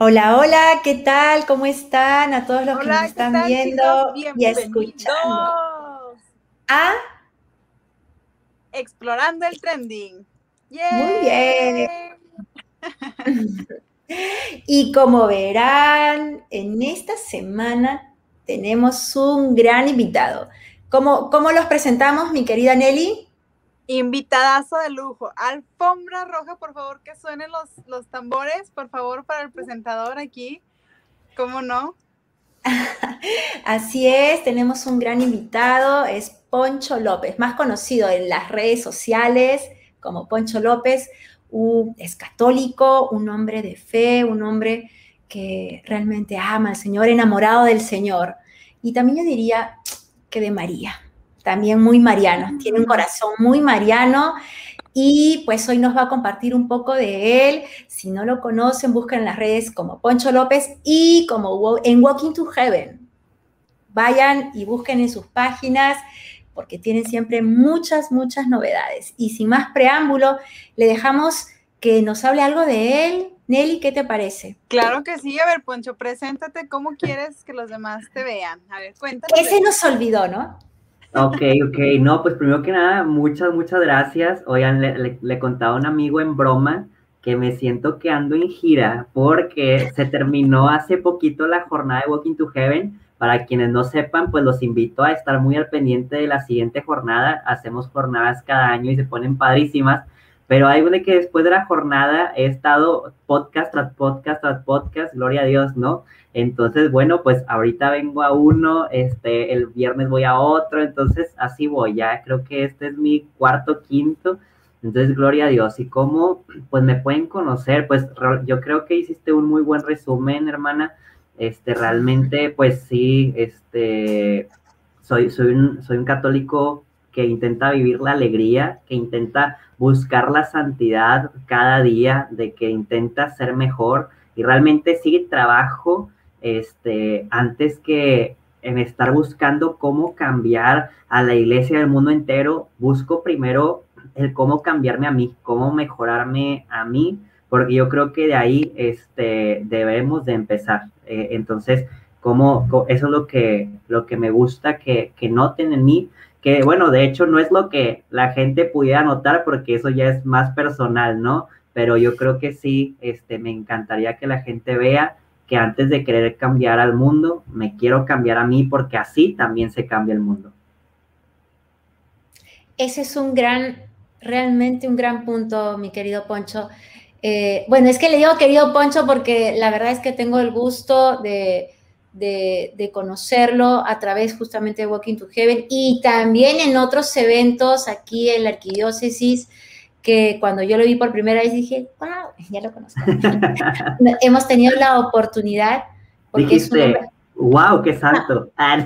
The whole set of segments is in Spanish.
Hola, hola, ¿qué tal? ¿Cómo están? A todos los que nos están viendo y escuchando. ¿Ah? Explorando el trending. Muy bien. y como verán, en esta semana tenemos un gran invitado. ¿Cómo, cómo los presentamos, mi querida Nelly? Invitadazo de lujo. Alfombra roja, por favor, que suenen los, los tambores, por favor, para el presentador aquí. ¿Cómo no? Así es, tenemos un gran invitado, es Poncho López, más conocido en las redes sociales como Poncho López. es católico, un hombre de fe, un hombre que realmente ama al Señor, enamorado del Señor. Y también yo diría que de María también muy mariano, tiene un corazón muy mariano y pues hoy nos va a compartir un poco de él. Si no lo conocen, busquen en las redes como Poncho López y como en Walking to Heaven. Vayan y busquen en sus páginas porque tienen siempre muchas, muchas novedades. Y sin más preámbulo, le dejamos que nos hable algo de él. Nelly, ¿qué te parece? Claro que sí. A ver, Poncho, preséntate. ¿Cómo quieres que los demás te vean? A ver, cuéntanos. Ese nos olvidó, ¿no? Ok, ok. No, pues primero que nada, muchas, muchas gracias. Oigan, le, le, contaba a un amigo en broma que me siento que ando en gira porque se terminó hace poquito la jornada de Walking to Heaven. Para quienes no sepan, pues los invito a estar muy al pendiente de la siguiente jornada. Hacemos jornadas cada año y se ponen padrísimas. Pero hay de que después de la jornada he estado podcast tras podcast tras podcast, gloria a Dios, ¿no? Entonces, bueno, pues ahorita vengo a uno, este, el viernes voy a otro, entonces así voy, ya creo que este es mi cuarto, quinto, entonces gloria a Dios. ¿Y cómo, pues me pueden conocer? Pues yo creo que hiciste un muy buen resumen, hermana, este, realmente, pues sí, este, soy, soy, un, soy un católico que intenta vivir la alegría, que intenta buscar la santidad cada día, de que intenta ser mejor y realmente sigue trabajo este, antes que en estar buscando cómo cambiar a la iglesia del mundo entero, busco primero el cómo cambiarme a mí, cómo mejorarme a mí, porque yo creo que de ahí este, debemos de empezar. Eh, entonces, cómo, eso es lo que, lo que me gusta que, que noten en mí, que bueno, de hecho no es lo que la gente pudiera notar porque eso ya es más personal, ¿no? Pero yo creo que sí, este, me encantaría que la gente vea que antes de querer cambiar al mundo, me quiero cambiar a mí porque así también se cambia el mundo. Ese es un gran, realmente un gran punto, mi querido Poncho. Eh, bueno, es que le digo querido Poncho porque la verdad es que tengo el gusto de, de, conocerlo a través justamente de Walking to Heaven y también en otros eventos aquí en la arquidiócesis que cuando yo lo vi por primera vez dije, wow, ya lo conozco. Hemos tenido la oportunidad. Porque Dijiste, wow, qué santo. Ah,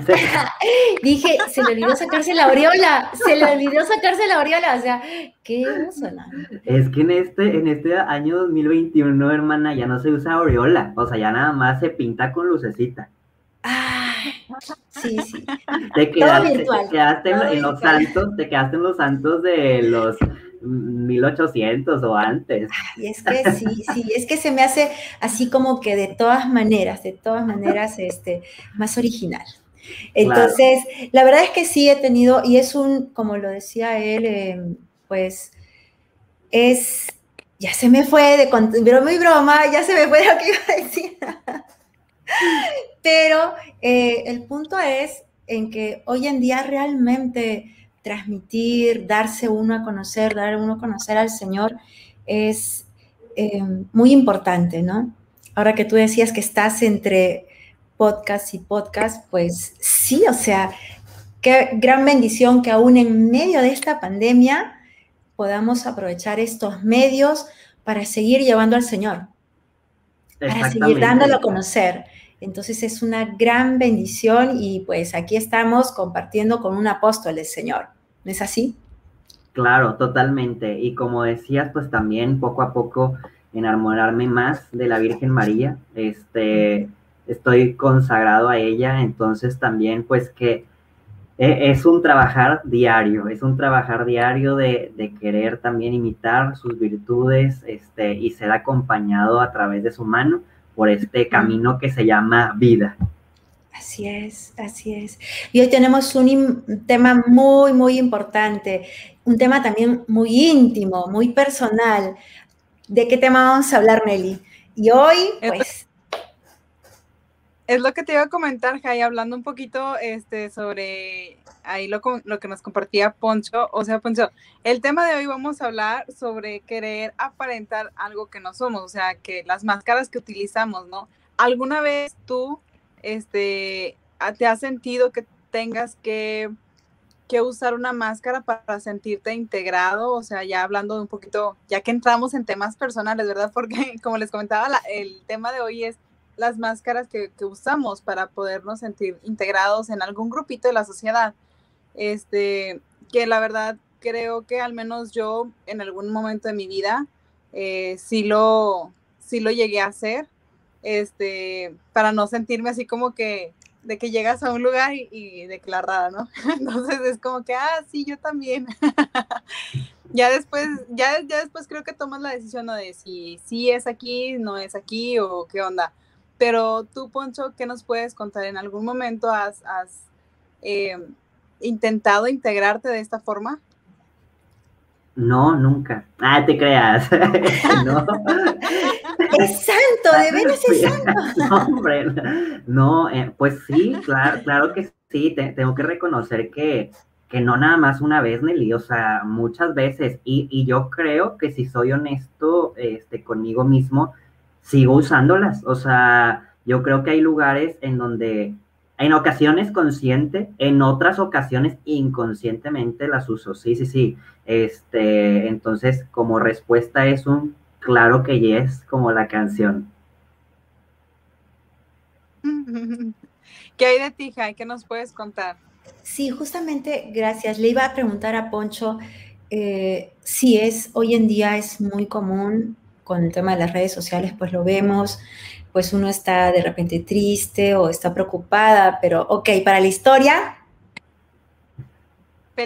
dije, se le olvidó sacarse la aureola, se le olvidó sacarse la aureola, o sea, qué emocionante. Es que en este, en este año 2021, hermana, ya no se usa aureola, o sea, ya nada más se pinta con lucecita. sí, sí. Te quedaste, te quedaste en, los santos, te quedaste en los santos de los 1800 o antes. Y es que sí, sí, es que se me hace así como que de todas maneras, de todas maneras, este, más original. Entonces, la verdad es que sí he tenido, y es un, como lo decía él, em, pues es, ya se me fue de, pero muy broma, ya se me fue de lo que iba a decir. pero eh, el punto es en que hoy en día realmente transmitir, darse uno a conocer, dar uno a conocer al Señor es eh, muy importante, ¿no? Ahora que tú decías que estás entre podcast y podcast, pues sí, o sea, qué gran bendición que aún en medio de esta pandemia podamos aprovechar estos medios para seguir llevando al Señor, para seguir dándolo a conocer. Entonces es una gran bendición y pues aquí estamos compartiendo con un apóstol del Señor. ¿No es así? Claro, totalmente. Y como decías, pues también poco a poco enamorarme más de la Virgen María. Este, estoy consagrado a ella, entonces también pues que e, es un trabajar diario, es un trabajar diario de, querer también imitar sus virtudes este, y ser acompañado a través de su mano por este camino que se llama vida. Así es, así es. Y hoy tenemos un tema muy, muy importante, un tema también muy íntimo, muy personal. ¿De qué tema vamos a hablar, Nelly? Y hoy, pues... Es lo que te iba a comentar, Jai, hablando un poquito este, sobre ahí lo, lo que nos compartía Poncho. O sea, Poncho, el tema de hoy vamos a hablar sobre querer aparentar algo que no somos, o sea, que las máscaras que utilizamos, ¿no? ¿Alguna vez tú este, te has sentido que tengas que, que usar una máscara para sentirte integrado? O sea, ya hablando de un poquito, ya que entramos en temas personales, ¿verdad? Porque como les comentaba, el tema de hoy es las máscaras que, usamos para podernos sentir integrados en algún grupito de la sociedad. Este, que la verdad creo que al menos yo en algún momento de mi vida eh, sí, lo, sí lo llegué a hacer este, para no sentirme así como que de que llegas a un lugar y, declarada, ¿no? Entonces es como que, ah, sí, yo también. ya después, ya, ya después creo que tomas la decisión de si sí es aquí, no es aquí o qué onda. Pero tú, Poncho, ¿qué nos puedes contar? ¿En algún momento has, eh, intentado integrarte de esta forma? No, nunca. Ah, te creas. no. Es santo, de veras es santo. no, hombre, no, eh, pues sí, claro, claro que sí, tengo que reconocer que, que no nada más una vez, Nelly, o sea, muchas veces, y, y, yo creo que si soy honesto este, conmigo mismo, sigo usándolas, o sea, yo creo que hay lugares en donde en ocasiones consciente, en otras ocasiones inconscientemente las uso. Sí, sí, sí. Este, entonces, como respuesta es un claro que yes, como la canción. ¿Qué hay de ti, Jai? ¿Qué nos puedes contar? Sí, justamente, gracias. Le iba a preguntar a Poncho eh, si es, hoy en día es muy común con el tema de las redes sociales, pues lo vemos, pues uno está de repente triste o está preocupada, pero ok, para la historia,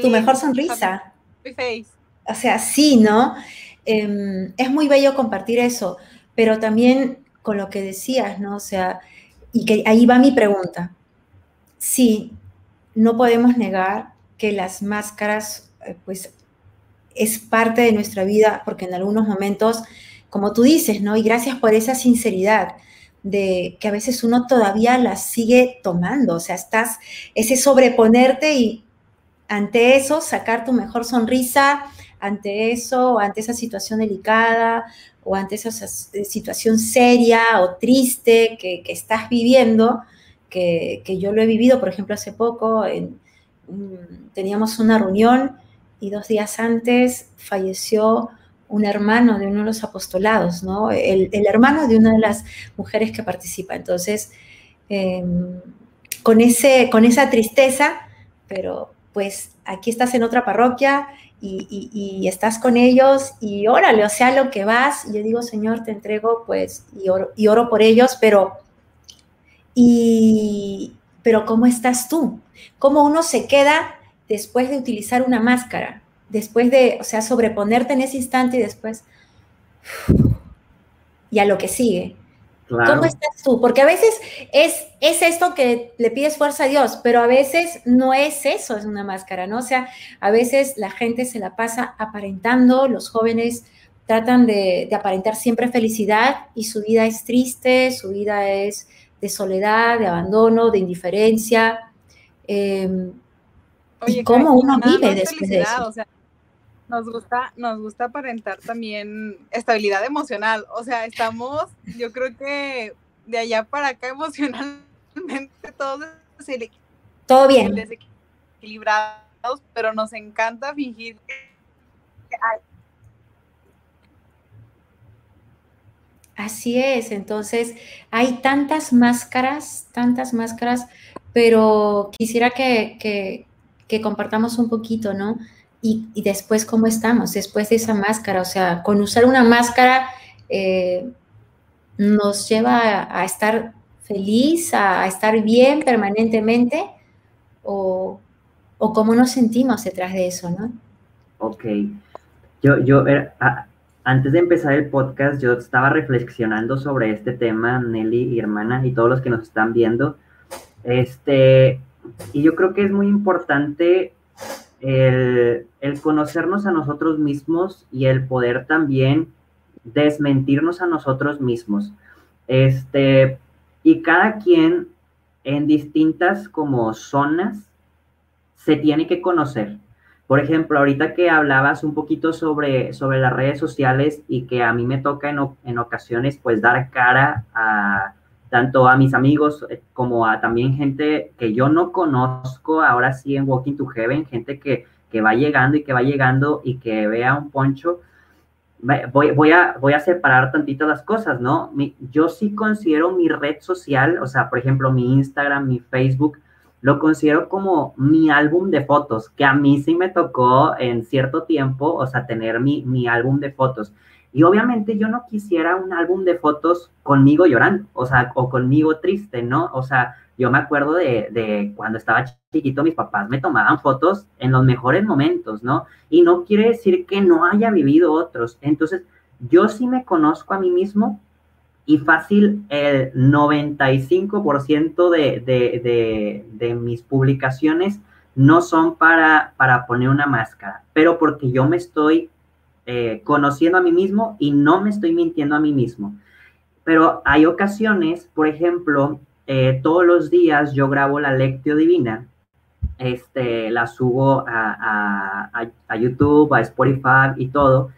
tu mejor sonrisa. O sea, sí, ¿no? Em, es muy bello compartir eso, pero también con lo que decías, ¿no? O sea, y que ahí va mi pregunta. Sí, no podemos negar que las máscaras, eh, pues, es parte de nuestra vida, porque en algunos momentos, como tú dices, ¿no? Y gracias por esa sinceridad de que a veces uno todavía las sigue tomando, o sea, estás, ese sobreponerte y ante eso sacar tu mejor sonrisa, ante eso, ante esa situación delicada o ante esa situación seria o triste que, estás viviendo, que, yo lo he vivido, por ejemplo, hace poco, teníamos una reunión y dos días antes falleció un hermano de uno de los apostolados, ¿no? El, hermano de una de las mujeres que participa. Entonces, em, con, ese, con esa tristeza, pero pues aquí estás en otra parroquia y, estás con ellos y órale, o sea, lo que vas, yo digo, Señor, te entrego pues y oro, y oro por ellos, pero, y, pero ¿cómo estás tú? ¿Cómo uno se queda después de utilizar una máscara? Después de, o sea, sobreponerte en ese instante y después, y a lo que sigue. ¿Cómo estás tú? Porque a veces es, es esto que le pides fuerza a Dios, pero a veces no es eso, es una máscara, ¿no? O sea, a veces la gente se la pasa aparentando, los jóvenes tratan de, aparentar siempre felicidad y su vida es triste, su vida es de soledad, de abandono, de indiferencia. Em, y cómo uno vive después de eso. Nos gusta, nos gusta aparentar también estabilidad emocional. O sea, estamos, yo creo que de allá para acá emocionalmente todos todo bien. Desequilibrados, pero nos encanta fingir que Así es, entonces hay tantas máscaras, tantas máscaras, pero quisiera que, que, que compartamos un poquito, ¿no? Y, después cómo estamos, después de esa máscara. O sea, con usar una máscara eh, nos lleva a, estar feliz, a, estar bien permanentemente, o, o cómo nos sentimos detrás de eso, ¿no? Ok. Yo, yo, antes de empezar el podcast, yo estaba reflexionando sobre este tema, Nelly y hermana, y todos los que nos están viendo. Este, y yo creo que es muy importante el, el conocernos a nosotros mismos y el poder también desmentirnos a nosotros mismos. Este, y cada quien en distintas como zonas se tiene que conocer. Por ejemplo, ahorita que hablabas un poquito sobre, sobre las redes sociales y que a mí me toca en, en ocasiones pues dar cara a tanto a mis amigos eh, como a también gente que yo no conozco ahora sí en Walking to Heaven, gente que, que va llegando y que va llegando y que vea un poncho, voy, voy, a, voy a separar tantito las cosas, ¿no? yo sí considero mi red social, o sea, por ejemplo, mi Instagram, mi Facebook, lo considero como mi álbum de fotos, que a mí sí me tocó en cierto tiempo, o sea, tener mi, mi álbum de fotos. Y obviamente yo no quisiera un álbum de fotos conmigo llorando, o sea, o conmigo triste, ¿no? O sea, yo me acuerdo de, de, cuando estaba chiquito, mis papás me tomaban fotos en los mejores momentos, ¿no? Y no quiere decir que no haya vivido otros. Entonces, yo sí me conozco a mí mismo y fácil el 95% de, de, de, mis publicaciones no son para, para poner una máscara, pero porque yo me estoy eh, conociendo a mí mismo y no me estoy mintiendo a mí mismo. Pero hay ocasiones, por ejemplo, eh, todos los días yo grabo la lectio divina, este, la subo a, a, YouTube, a Spotify y todo.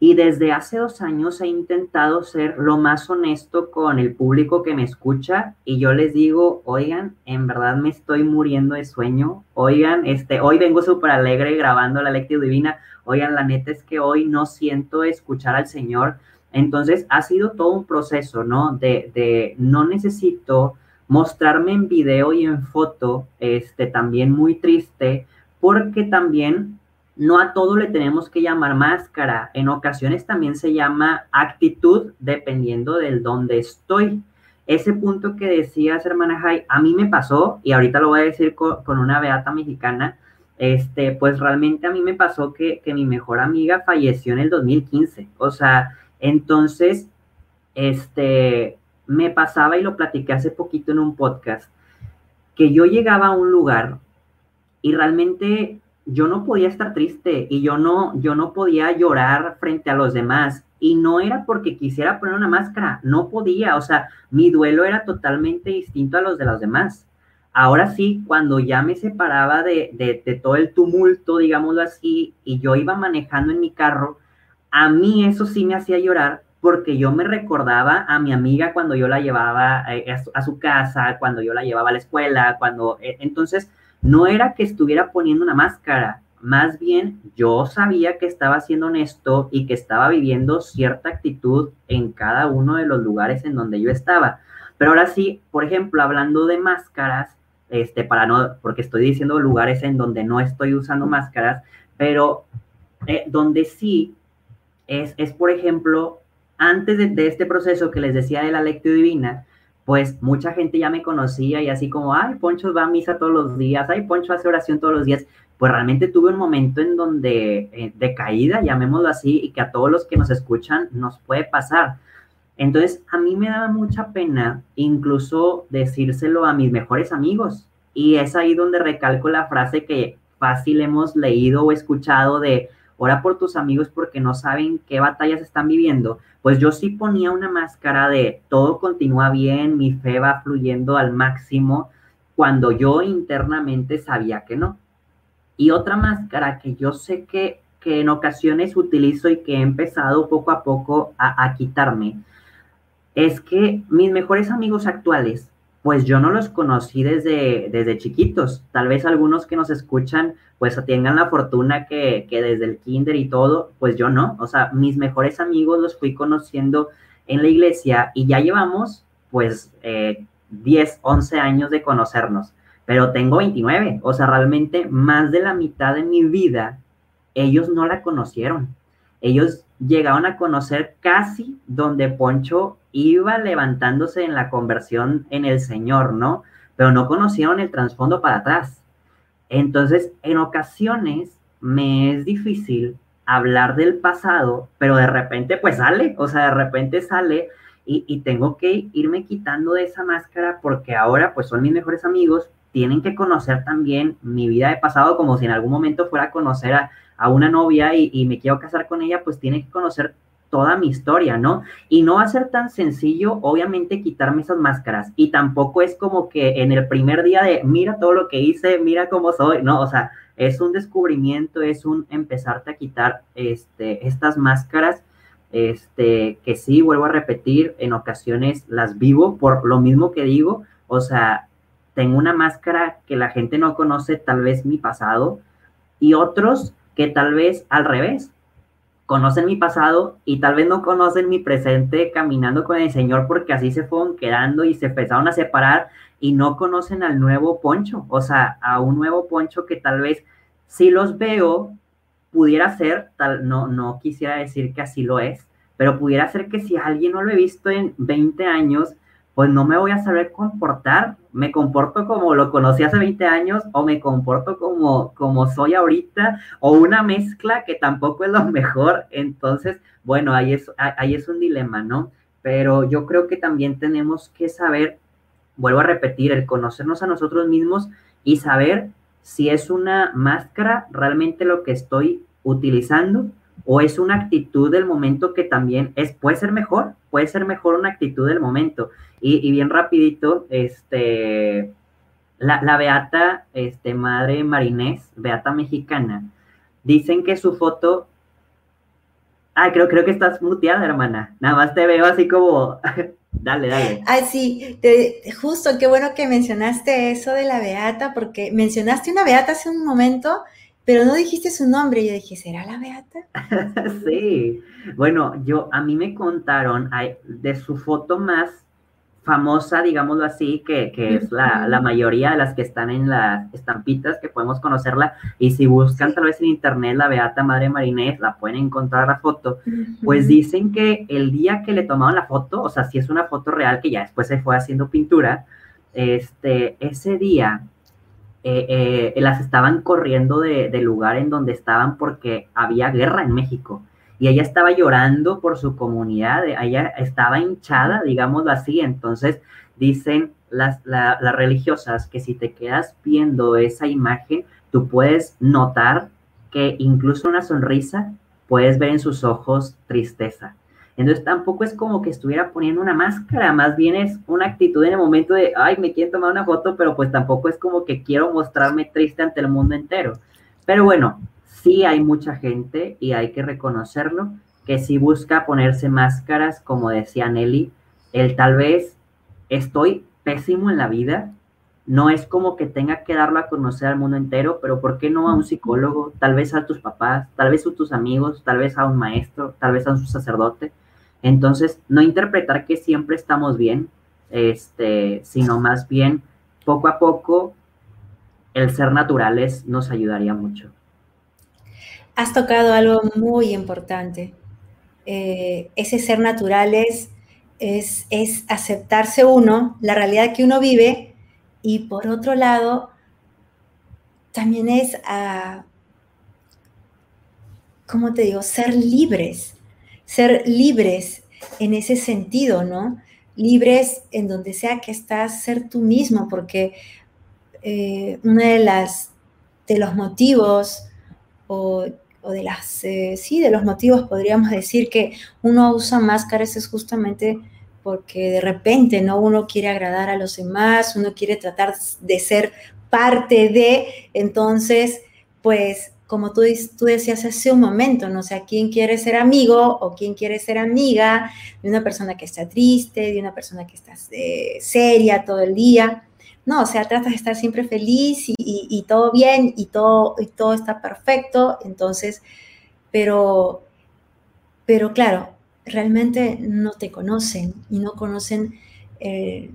Y desde hace dos años he intentado ser lo más honesto con el público que me escucha y yo les digo, oigan, en verdad me estoy muriendo de sueño, oigan, este, hoy vengo súper alegre grabando la lectio divina, oigan, la neta es que hoy no siento escuchar al Señor, entonces ha sido todo un proceso, ¿no? De, no necesito mostrarme en video y en foto, este, también muy triste, porque también no a todo le tenemos que llamar máscara. En ocasiones también se llama actitud dependiendo del dónde estoy. Ese punto que decías, hermana Jai, a mí me pasó, y ahorita lo voy a decir con, con una beata mexicana, este, pues realmente a mí me pasó que, que mi mejor amiga falleció en el 2015. O sea, entonces, este, me pasaba y lo platiqué hace poquito en un podcast, que yo llegaba a un lugar y realmente yo no podía estar triste y yo no, yo no podía llorar frente a los demás. Y no era porque quisiera poner una máscara, no podía, o sea, mi duelo era totalmente distinto a los de los demás. Ahora sí, cuando ya me separaba de, de, todo el tumulto, digámoslo así, y yo iba manejando en mi carro, a mí eso sí me hacía llorar porque yo me recordaba a mi amiga cuando yo la llevaba eh, a, su casa, cuando yo la llevaba a la escuela, cuando eh, entonces no era que estuviera poniendo una máscara, más bien yo sabía que estaba siendo honesto y que estaba viviendo cierta actitud en cada uno de los lugares en donde yo estaba. Pero ahora sí, por ejemplo, hablando de máscaras, este, para no, porque estoy diciendo lugares en donde no estoy usando máscaras, pero eh, donde sí es, es, por ejemplo, antes de, este proceso que les decía de la lectura divina, pues mucha gente ya me conocía y así como, ay, Poncho va a misa todos los días, ay, Poncho hace oración todos los días. Pues realmente tuve un momento en donde, eh, de caída, llamémoslo así, y que a todos los que nos escuchan nos puede pasar. Entonces, a mí me daba mucha pena incluso decírselo a mis mejores amigos. Y es ahí donde recalco la frase que fácil hemos leído o escuchado de, ora por tus amigos porque no saben qué batallas están viviendo, pues yo sí ponía una máscara de todo continúa bien, mi fe va fluyendo al máximo, cuando yo internamente sabía que no. Y otra máscara que yo sé que, que en ocasiones utilizo y que he empezado poco a poco a, a quitarme, es que mis mejores amigos actuales pues yo no los conocí desde, desde chiquitos. Tal vez algunos que nos escuchan, pues tengan la fortuna que, que, desde el kinder y todo, pues yo no. O sea, mis mejores amigos los fui conociendo en la iglesia y ya llevamos, pues, eh, 10, 11 años de conocernos. Pero tengo 29. O sea, realmente más de la mitad de mi vida, ellos no la conocieron. Ellos llegaron a conocer casi donde Poncho iba levantándose en la conversión en el Señor, ¿no? Pero no conocieron el trasfondo para atrás. Entonces, en ocasiones me es difícil hablar del pasado, pero de repente pues sale, o sea, de repente sale y, y, tengo que irme quitando de esa máscara porque ahora pues son mis mejores amigos, tienen que conocer también mi vida de pasado como si en algún momento fuera a conocer a, a una novia y, y, me quiero casar con ella, pues tiene que conocer toda mi historia, ¿no? Y no va a ser tan sencillo, obviamente, quitarme esas máscaras. Y tampoco es como que en el primer día de, mira todo lo que hice, mira cómo soy, no, o sea, es un descubrimiento, es un empezarte a quitar este, estas máscaras, este, que sí, vuelvo a repetir, en ocasiones las vivo por lo mismo que digo, o sea, tengo una máscara que la gente no conoce, tal vez mi pasado, y otros que tal vez al revés, conocen mi pasado y tal vez no conocen mi presente caminando con el Señor porque así se fueron quedando y se empezaron a separar y no conocen al nuevo Poncho, o sea, a un nuevo Poncho que tal vez si los veo, pudiera ser, tal, no, no quisiera decir que así lo es, pero pudiera ser que si alguien no lo he visto en 20 años, pues no me voy a saber comportar. Me comporto como lo conocí hace 20 años o me comporto como, como soy ahorita o una mezcla que tampoco es lo mejor. Entonces, bueno, ahí es, ahí es un dilema, ¿no? Pero yo creo que también tenemos que saber, vuelvo a repetir, el conocernos a nosotros mismos y saber si es una máscara realmente lo que estoy utilizando o es una actitud del momento que también es, puede ser mejor, puede ser mejor una actitud del momento. Y, bien rapidito, este, la, Beata, este, madre marinés, Beata mexicana, dicen que su foto, ah, creo, creo que estás muteada, hermana, nada más te veo así como, dale, dale. Ah, sí, justo, qué bueno que mencionaste eso de la Beata, porque mencionaste una Beata hace un momento pero no dijiste su nombre. Yo dije, ¿será la Beata? sí. Bueno, yo, a mí me contaron de su foto más famosa, digámoslo así, que, que es la, la, mayoría de las que están en las estampitas, que podemos conocerla, y si buscan tal vez en internet la Beata Madre Marinés, la pueden encontrar la foto, pues dicen que el día que le tomaron la foto, o sea, si es una foto real que ya después se fue haciendo pintura, este, ese día eh, eh, las estaban corriendo del lugar en donde estaban porque había guerra en México. Y ella estaba llorando por su comunidad, ella estaba hinchada, digámoslo así. Entonces dicen las, las religiosas que si te quedas viendo esa imagen, tú puedes notar que incluso una sonrisa puedes ver en sus ojos tristeza. Entonces tampoco es como que estuviera poniendo una máscara, más bien es una actitud en el momento de, ay, me quieren tomar una foto, pero pues tampoco es como que quiero mostrarme triste ante el mundo entero. Pero bueno, sí hay mucha gente y hay que reconocerlo, que sí busca ponerse máscaras, como decía Nelly, el tal vez estoy pésimo en la vida, no es como que tenga que darlo a conocer al mundo entero, pero ¿por qué no a un psicólogo? Tal vez a tus papás, tal vez a tus amigos, tal vez a un maestro, tal vez a un sacerdote. Entonces, no interpretar que siempre estamos bien, este, sino más bien poco a poco el ser naturales nos ayudaría mucho. Has tocado algo muy importante. Eh, ese ser naturales es, es aceptarse uno, la realidad que uno vive, y por otro lado, también es, a, ¿cómo te digo?, ser libres ser libres en ese sentido, ¿no? Libres en donde sea que estás, ser tú mismo, porque eh, uno de las de los motivos o, de las eh, sí de los motivos podríamos decir que uno usa máscaras es justamente porque de repente no uno quiere agradar a los demás uno quiere tratar de ser parte de entonces pues como tú, tú decías hace un momento, ¿no? O sea, ¿quién quiere ser amigo o quién quiere ser amiga de una persona que está triste, de una persona que está eh, seria todo el día? No, o sea, tratas de estar siempre feliz y, todo bien y todo, todo está perfecto, entonces, pero, pero claro, realmente no te conocen y no conocen eh,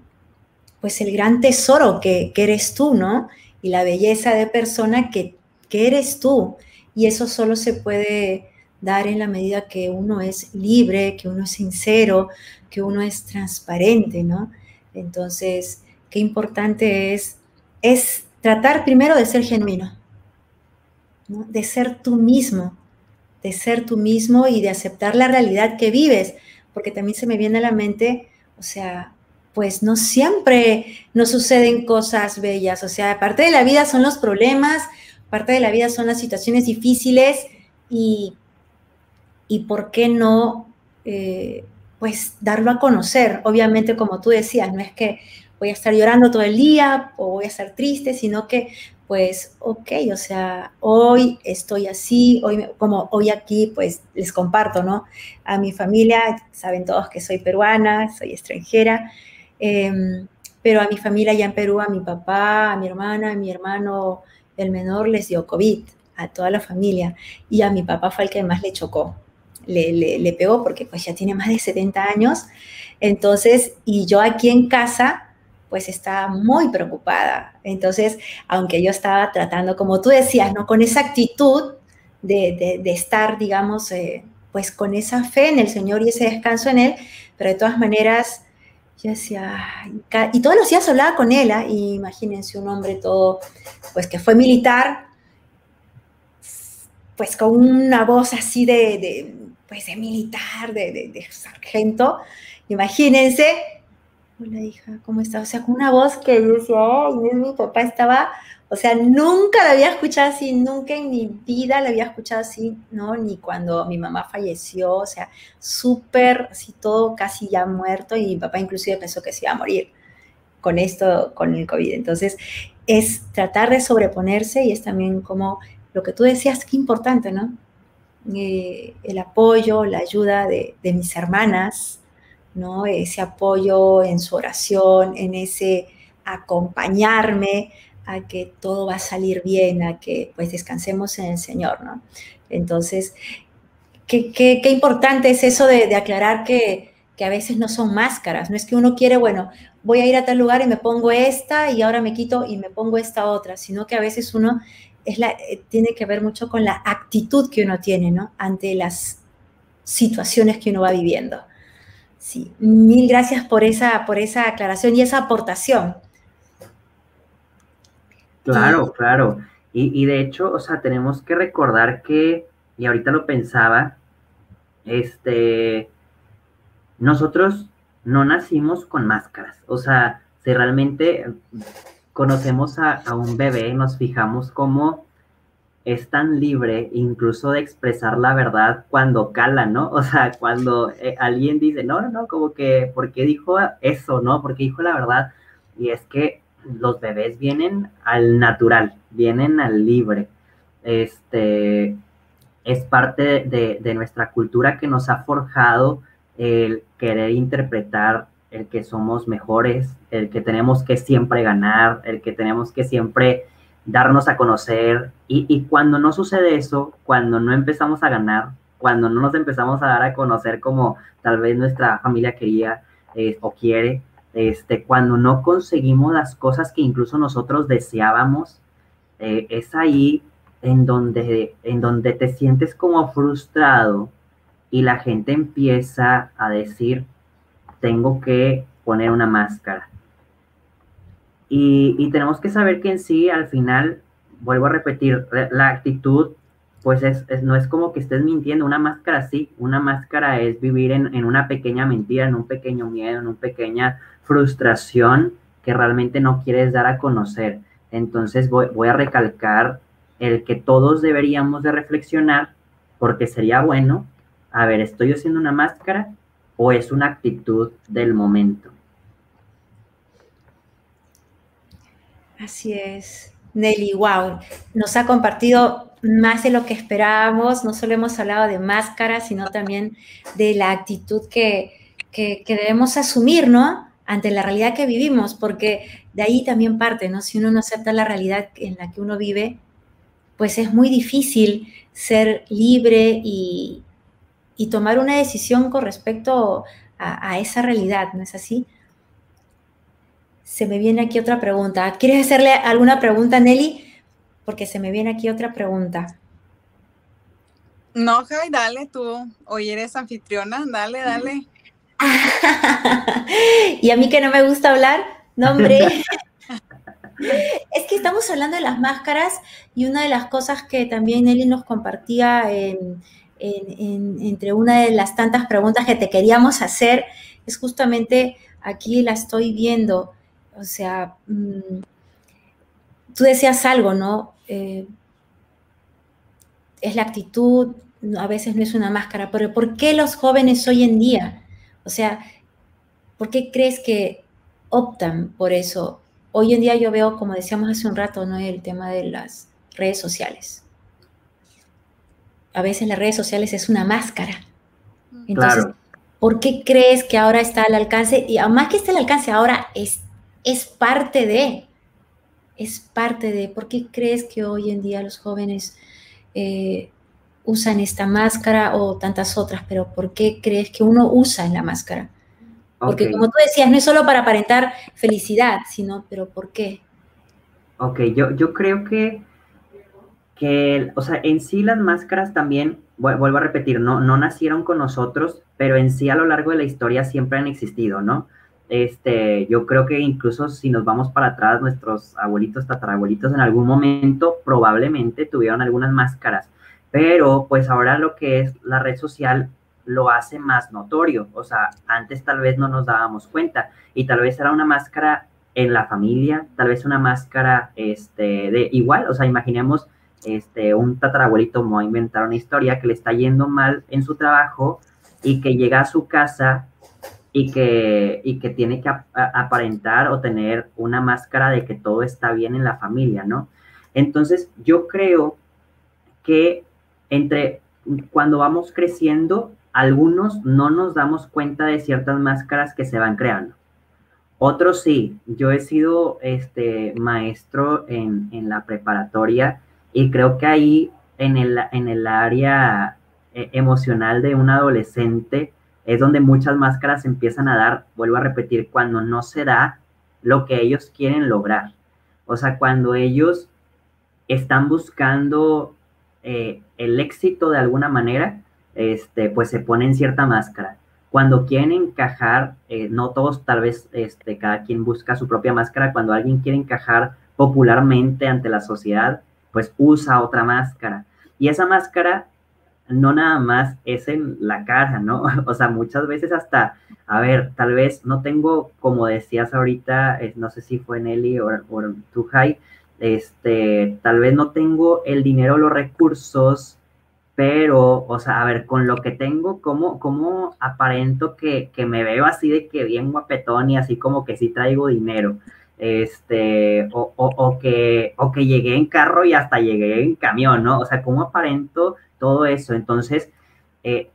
pues el gran tesoro que eres tú, ¿no? Y la belleza de persona que que eres tú. Y eso solo se puede dar en la medida que uno es libre, que uno es sincero, que uno es transparente, ¿no? Entonces, qué importante es, es tratar primero de ser genuino, de ser tú mismo, de ser tú mismo y de aceptar la realidad que vives, porque también se me viene a la mente, o sea, pues no siempre nos suceden cosas bellas, o sea, parte de la vida son los problemas, parte de la vida son las situaciones difíciles y, y por qué no, eh, pues darlo a conocer. Obviamente, como tú decías, no es que voy a estar llorando todo el día o voy a estar triste, sino que pues, ok, o sea, hoy estoy así, hoy, como hoy aquí, pues les comparto, ¿no? A mi familia, saben todos que soy peruana, soy extranjera, em, pero a mi familia ya en Perú, a mi papá, a mi hermana, a mi hermano, el menor, les dio COVID, a toda la familia, y a mi papá fue el que más le chocó, le, le, pegó porque pues ya tiene más de 70 años, entonces, y yo aquí en casa, pues estaba muy preocupada. Entonces, aunque yo estaba tratando, como tú decías, ¿no? Con esa actitud de, estar, digamos, eh, pues con esa fe en el Señor y ese descanso en Él, pero de todas maneras, yo decía, y todos los días hablaba con Él, ¿ah? y imagínense un hombre todo, pues que fue militar, pues con una voz así de, pues de militar, de, de sargento, imagínense, hola hija, ¿cómo estás? O sea, con una voz que decía, ay, mi papá estaba, o sea, nunca la había escuchado así, nunca en mi vida la había escuchado así, ¿no? Ni cuando mi mamá falleció, o sea, súper, así todo casi ya muerto y mi papá inclusive pensó que se iba a morir con esto, con el COVID. Entonces, es tratar de sobreponerse y es también como lo que tú decías, qué importante, ¿no? Eh, el apoyo, la ayuda de, de mis hermanas, ¿no? Ese apoyo en su oración, en ese acompañarme a que todo va a salir bien, a que pues descansemos en el Señor, ¿no? Entonces, qué, qué, qué importante es eso de, aclarar que, que, a veces no son máscaras, no es que uno quiere, bueno, voy a ir a tal lugar y me pongo esta y ahora me quito y me pongo esta otra, sino que a veces uno es la, eh, tiene que ver mucho con la actitud que uno tiene, ¿no? Ante las situaciones que uno va viviendo. Sí, mil gracias por esa, por esa aclaración y esa aportación. Claro, claro. Y, de hecho, o sea, tenemos que recordar que, y ahorita lo pensaba, este, nosotros no nacimos con máscaras. O sea, si realmente conocemos a, a un bebé, nos fijamos cómo es tan libre incluso de expresar la verdad cuando cala, ¿no? O sea, cuando eh, alguien dice, no, no, no, como que, ¿por qué dijo eso, no? ¿Por qué dijo la verdad? Y es que los bebés vienen al natural, vienen al libre. Este, es parte de, de nuestra cultura que nos ha forjado el querer interpretar el que somos mejores, el que tenemos que siempre ganar, el que tenemos que siempre darnos a conocer. Y, cuando no sucede eso, cuando no empezamos a ganar, cuando no nos empezamos a dar a conocer como tal vez nuestra familia quería eh, o quiere, este, cuando no conseguimos las cosas que incluso nosotros deseábamos, eh, es ahí en donde, en donde te sientes como frustrado y la gente empieza a decir, tengo que poner una máscara, y, tenemos que saber que en sí, al final, vuelvo a repetir, la actitud, pues es, no es como que estés mintiendo, una máscara sí, una máscara es vivir en, una pequeña mentira, en un pequeño miedo, en una pequeña frustración que realmente no quieres dar a conocer. Entonces voy, a recalcar el que todos deberíamos de reflexionar, porque sería bueno, a ver, ¿estoy haciendo una máscara o es una actitud del momento? Así es. Nelly, wow, nos ha compartido más de lo que esperábamos. No solo hemos hablado de máscaras, sino también de la actitud que, debemos asumir, ¿no? Ante la realidad que vivimos, porque de ahí también parte, ¿no? Si uno no acepta la realidad en la que uno vive, pues es muy difícil ser libre y, tomar una decisión con respecto a, a esa realidad, ¿no es así? se me viene aquí otra pregunta. ¿Quieres hacerle alguna pregunta, Nelly? Porque se me viene aquí otra pregunta. No, Jai, dale tú. Hoy eres anfitriona, dale, dale. y a mí que no me gusta hablar, no, hombre. es que estamos hablando de las máscaras y una de las cosas que también Nelly nos compartía entre una de las tantas preguntas que te queríamos hacer es justamente aquí la estoy viendo. O sea, mm, tú decías algo, ¿no? Eh, es la actitud, a veces no es una máscara, pero ¿por qué los jóvenes hoy en día? O sea, ¿por qué crees que optan por eso? Hoy en día yo veo, como decíamos hace un rato, ¿no? El tema de las redes sociales. A veces las redes sociales es una máscara. Entonces, ¿por qué crees que ahora está al alcance? Y más que esté al alcance, ahora es, es parte de, es parte de, ¿por qué crees que hoy en día los jóvenes eh, usan esta máscara o tantas otras, pero ¿por qué crees que uno usa la máscara? Porque como tú decías, no es solo para aparentar felicidad, sino, pero ¿por qué? Ok, yo, yo creo que, que, o sea, en sí las máscaras también, vuelvo a repetir, no, no nacieron con nosotros, pero en sí a lo largo de la historia siempre han existido, ¿no? Este, yo creo que incluso si nos vamos para atrás, nuestros abuelitos, tatarabuelitos en algún momento probablemente tuvieron algunas máscaras, pero pues ahora lo que es la red social lo hace más notorio, o sea, antes tal vez no nos dábamos cuenta y tal vez era una máscara en la familia, tal vez una máscara este, de igual, o sea, imaginemos este, un tatarabuelito, voy a inventar una historia, que le está yendo mal en su trabajo y que llega a su casa y que, y que tiene que aparentar o tener una máscara de que todo está bien en la familia, ¿no? Entonces, yo creo que entre cuando vamos creciendo, algunos no nos damos cuenta de ciertas máscaras que se van creando. Otros sí. Yo he sido este, maestro en, en la preparatoria y creo que ahí en el, en el área eh, emocional de un adolescente, es donde muchas máscaras empiezan a dar, vuelvo a repetir, cuando no se da lo que ellos quieren lograr. O sea, cuando ellos están buscando eh, el éxito de alguna manera, este, pues se ponen cierta máscara. Cuando quieren encajar, eh, no todos, tal vez este, cada quien busca su propia máscara, cuando alguien quiere encajar popularmente ante la sociedad, pues usa otra máscara. Y esa máscara no nada más es en la cara, ¿no? O sea, muchas veces hasta, a ver, tal vez no tengo, como decías ahorita, no sé si fue Nelly o, o tú, Jai, este, tal vez no tengo el dinero o los recursos, pero, o sea, a ver, con lo que tengo, ¿cómo, cómo aparento que, que me veo así de que bien guapetón y así como que sí traigo dinero? este, o, o, que, o que llegué en carro y hasta llegué en camión, ¿no? O sea, ¿cómo aparento todo eso. Entonces, eh,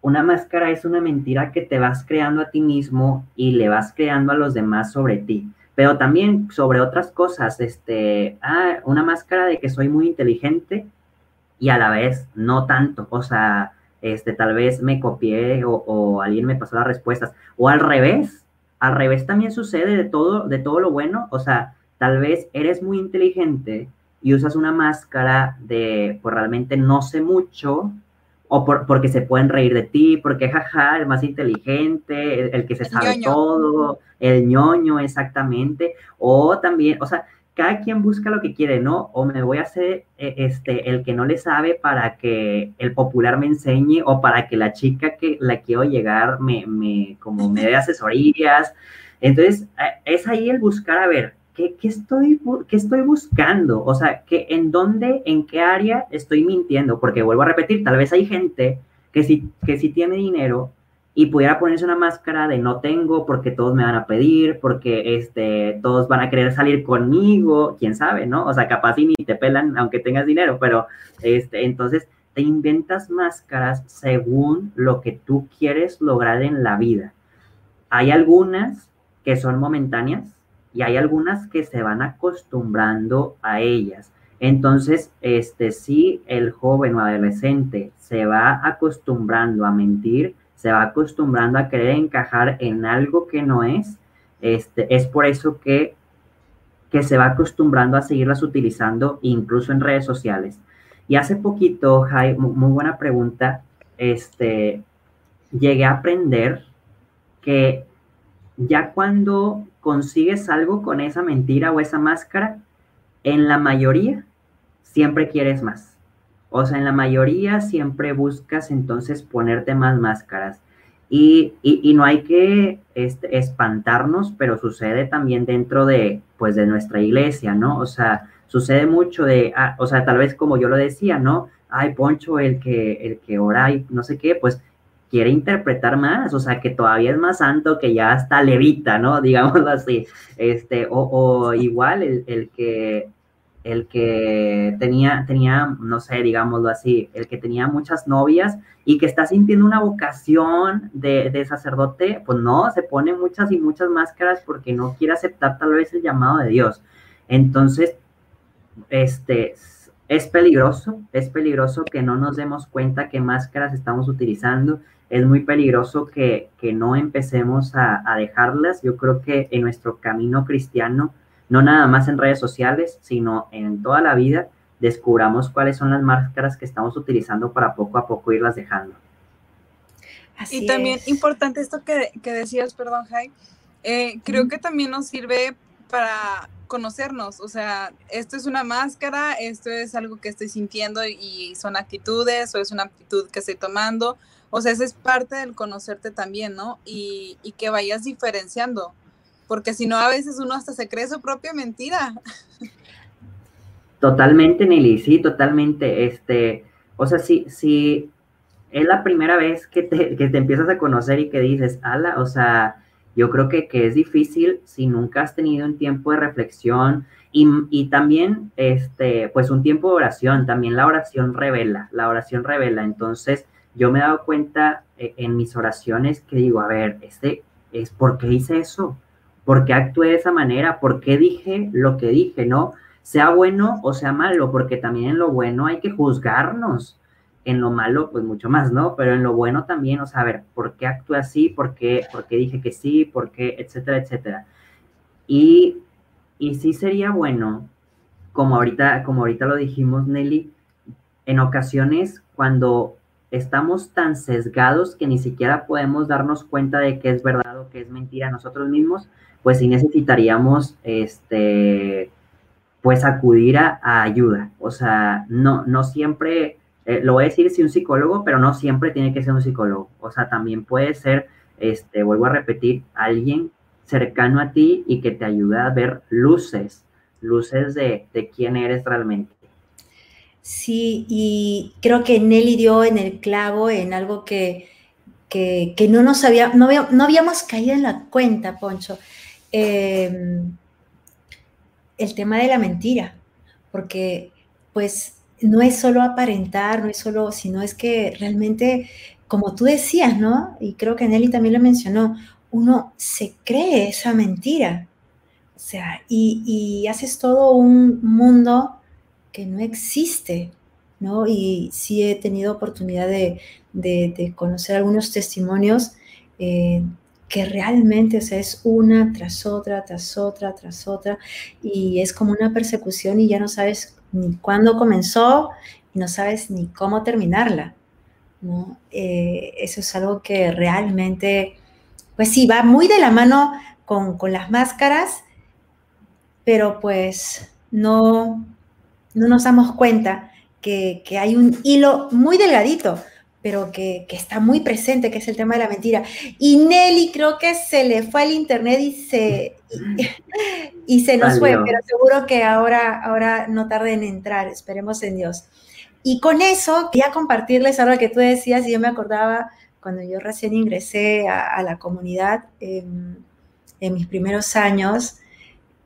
una máscara es una mentira que te vas creando a ti mismo y le vas creando a los demás sobre ti. Pero también sobre otras cosas, este, ah, una máscara de que soy muy inteligente y a la vez no tanto. O sea, este, tal vez me copié o, o alguien me pasó las respuestas. O al revés, al revés también sucede de todo, de todo lo bueno. O sea, tal vez eres muy inteligente, y usas una máscara de, pues realmente no sé mucho, o porque se pueden reír de ti, porque jaja, el más inteligente, el, que se sabe todo, el ñoño exactamente, o también, o sea, cada quien busca lo que quiere, ¿no? O me voy a hacer e, este, el que no le sabe para que el popular me enseñe o para que la chica que la quiero llegar me, me como me dé asesorías. Entonces, es ahí el buscar, a ver, ¿qué, estoy, qué estoy buscando? O sea, ¿qué, ¿en dónde, en qué área estoy mintiendo? Porque vuelvo a repetir, tal vez hay gente que sí, que sí tiene dinero y pudiera ponerse una máscara de no tengo porque todos me van a pedir, porque este, todos van a querer salir conmigo, quién sabe, ¿no? O sea, capaz y ni te pelan aunque tengas dinero, pero este, entonces te inventas máscaras según lo que tú quieres lograr en la vida. Hay algunas que son momentáneas, y hay algunas que se van acostumbrando a ellas. Entonces, este, si el joven o adolescente se va acostumbrando a mentir, se va acostumbrando a querer encajar en algo que no es, este, es por eso que, que se va acostumbrando a seguirlas utilizando incluso en redes sociales. Y hace poquito, Jai, muy buena pregunta, este, llegué a aprender que ya cuando consigues algo con esa mentira o esa máscara, en la mayoría siempre quieres más. O sea, en la mayoría siempre buscas entonces ponerte más máscaras. Y, no hay que este, espantarnos, pero sucede también dentro de, pues, de nuestra iglesia, ¿no? O sea, sucede mucho de, ah, o sea, tal vez como yo lo decía, ¿no? Ay, Poncho, el que, el que ora y no sé qué, pues quiere interpretar más, o sea, que todavía es más santo que ya está levita, ¿no? Digámoslo así. Este, o, igual el, el, que el que tenía, tenía, no sé, digámoslo así, el que tenía muchas novias y que está sintiendo una vocación de, de, sacerdote, pues no, se pone muchas y muchas máscaras porque no quiere aceptar tal vez el llamado de Dios. Entonces, este, es peligroso, es peligroso que no nos demos cuenta qué máscaras estamos utilizando, es muy peligroso que, que no empecemos a, a dejarlas. Yo creo que en nuestro camino cristiano, no nada más en redes sociales, sino en toda la vida, descubramos cuáles son las máscaras que estamos utilizando para poco a poco irlas dejando. Así y también importante esto que, que, decías, perdón, Jai, eh, creo que también nos sirve para conocernos, o sea, esto es una máscara, esto es algo que estoy sintiendo y son actitudes o es una actitud que estoy tomando, o sea, eso es parte del conocerte también, ¿no? Y, y que vayas diferenciando, porque si no, a veces uno hasta se cree su propia mentira. Totalmente, Nelly, sí, totalmente. Este, o sea, si, si es la primera vez que te, que te empiezas a conocer y que dices, ala, o sea, yo creo que, que es difícil si nunca has tenido un tiempo de reflexión y, y, también, este, pues un tiempo de oración, también la oración revela, la oración revela. Entonces, yo me he dado cuenta eh, en mis oraciones que digo, a ver, este es por qué hice eso, por qué actué de esa manera, por qué dije lo que dije, ¿no? Sea bueno o sea malo, porque también en lo bueno hay que juzgarnos, en lo malo, pues mucho más, ¿no? Pero en lo bueno también, o sea, a ver, ¿por qué actué así? ¿Por qué, dije que sí? ¿Por qué? Etcétera, etcétera. Y, y sí sería bueno, como ahorita, como ahorita lo dijimos, Nelly, en ocasiones cuando estamos tan sesgados que ni siquiera podemos darnos cuenta de que es verdad o que es mentira nosotros mismos, pues sí necesitaríamos, este, pues acudir a, ayuda. O sea, no, no siempre, eh, lo voy a decir si un psicólogo, pero no siempre tiene que ser un psicólogo. O sea, también puede ser, este, vuelvo a repetir, alguien cercano a ti y que te ayude a ver luces, luces de, de quién eres realmente. Sí, y creo que Nelly dio en el clavo en algo que, que, no nos había, no, no, habíamos caído en la cuenta, Poncho. Em, el tema de la mentira, porque pues no es solo aparentar, no es solo, sino es que realmente, como tú decías, ¿no? Y creo que Nelly también lo mencionó, uno se cree esa mentira. O sea, y, y haces todo un mundo que no existe, ¿no? Y sí he tenido oportunidad de, conocer algunos testimonios eh, que realmente, o sea, es una tras otra, tras otra, tras otra, y es como una persecución y ya no sabes ni cuándo comenzó y no sabes ni cómo terminarla, ¿no? Eh, eso es algo que realmente, pues sí, va muy de la mano con, con las máscaras, pero pues no, no nos damos cuenta que, hay un hilo muy delgadito, pero que, está muy presente, que es el tema de la mentira. Y Nelly creo que se le fue al internet y se, y, se nos fue, pero seguro que ahora, ahora no tarde en entrar, esperemos en Dios. Y con eso quería compartirles algo que tú decías y yo me acordaba cuando yo recién ingresé a, la comunidad en mis primeros años,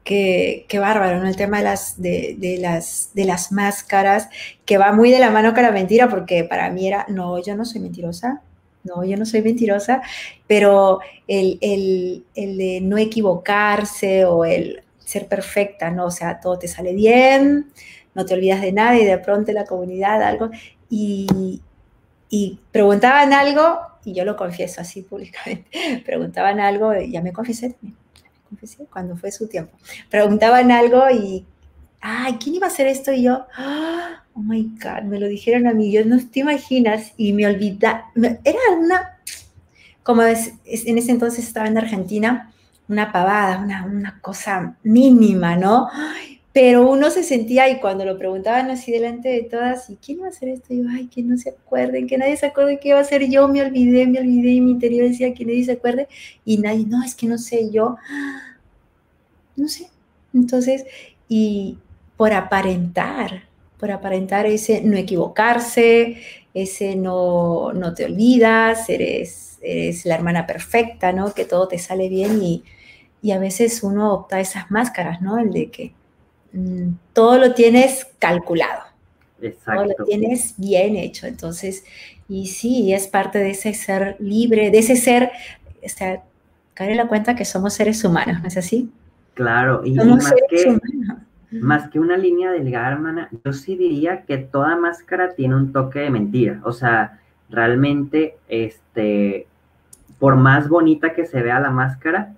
Qué, bárbaro, ¿no? El tema de las, de, las, de las máscaras, que va muy de la mano con la mentira, porque para mí era, no, yo no soy mentirosa, no, yo no soy mentirosa, pero el, el, el de no equivocarse o el ser perfecta, ¿no? O sea, todo te sale bien, no te olvidas de nada y de pronto la comunidad algo, y, y preguntaban algo, y yo lo confieso así públicamente, preguntaban algo, y ya me confesé también cuando fue su tiempo. Preguntaban algo y, ay, ¿quién iba a hacer esto? Y yo, oh my God, me lo dijeron a mí, yo no te imaginas, y me olvidé, era una, como en ese entonces estaba en Argentina, una pavada, una, una cosa mínima, ¿no? Pero uno se sentía, y cuando lo preguntaban así delante de todas, ¿y quién va a hacer esto? Y yo, ay, que no se acuerden, que nadie se acuerde qué iba a hacer yo, me olvidé, me olvidé, y mi interior decía que nadie se acuerde, y nadie, no, es que no sé, yo, no sé. Entonces, y por aparentar, por aparentar ese no equivocarse, ese no, no te olvidas, eres, eres la hermana perfecta, ¿no? Que todo te sale bien y, y a veces uno opta esas máscaras, ¿no? El de que todo lo tienes calculado. Todo lo tienes bien hecho. Entonces, y sí, es parte de ese ser libre, de ese ser, o sea, cae la cuenta que somos seres humanos, ¿no es así? Claro, y, más, que, más que una línea delgada, hermana, yo sí diría que toda máscara tiene un toque de mentira. O sea, realmente, este, por más bonita que se vea la máscara,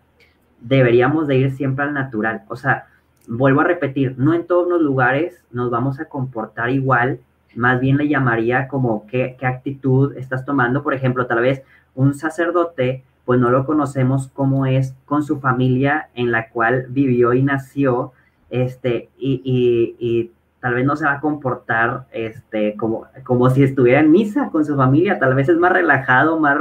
deberíamos de ir siempre al natural. O sea, vuelvo a repetir, no en todos los lugares nos vamos a comportar igual, más bien le llamaría como qué, actitud estás tomando. Por ejemplo, tal vez un sacerdote, pues no lo conocemos cómo es con su familia en la cual vivió y nació, este, y, tal vez no se va a comportar este, como, como si estuviera en misa con su familia, tal vez es más relajado, más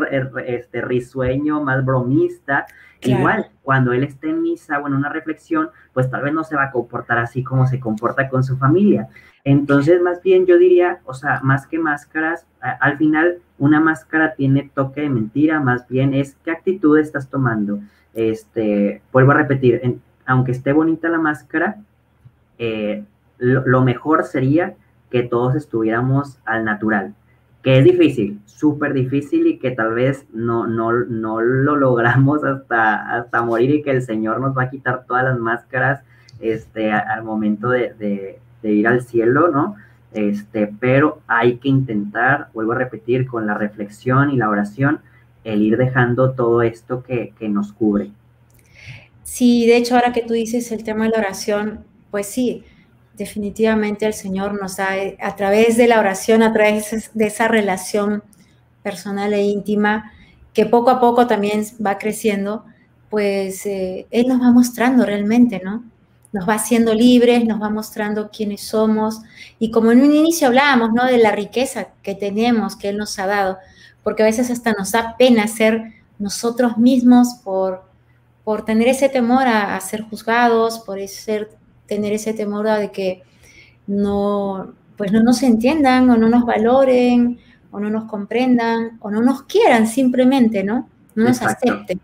este, risueño, más bromista, Igual, cuando él esté en misa o en una reflexión, pues tal vez no se va a comportar así como se comporta con su familia. Entonces, más bien yo diría, o sea, más que máscaras, al final una máscara tiene toque de mentira, más bien es qué actitud estás tomando. Este, vuelvo a repetir, aunque esté bonita la máscara, eh, lo mejor sería que todos estuviéramos al natural que es difícil, súper difícil y que tal vez no, no, no lo logramos hasta, hasta morir y que el Señor nos va a quitar todas las máscaras este, al momento de, ir al cielo, ¿no? Este, pero hay que intentar, vuelvo a repetir, con la reflexión y la oración, el ir dejando todo esto que, que nos cubre. Sí, de hecho, ahora que tú dices el tema de la oración, pues sí, definitivamente el Señor nos da, a través de la oración, a través de esa relación personal e íntima, que poco a poco también va creciendo, pues eh, Él nos va mostrando realmente, ¿no? Nos va haciendo libres, nos va mostrando quiénes somos. Y como en un inicio hablábamos, ¿no? De la riqueza que tenemos, que Él nos ha dado, porque a veces hasta nos da pena ser nosotros mismos por, por tener ese temor a ser juzgados, por ser tener ese temor de que no, pues no nos entiendan o no nos valoren o no nos comprendan o no nos quieran simplemente, ¿no? No nos acepten.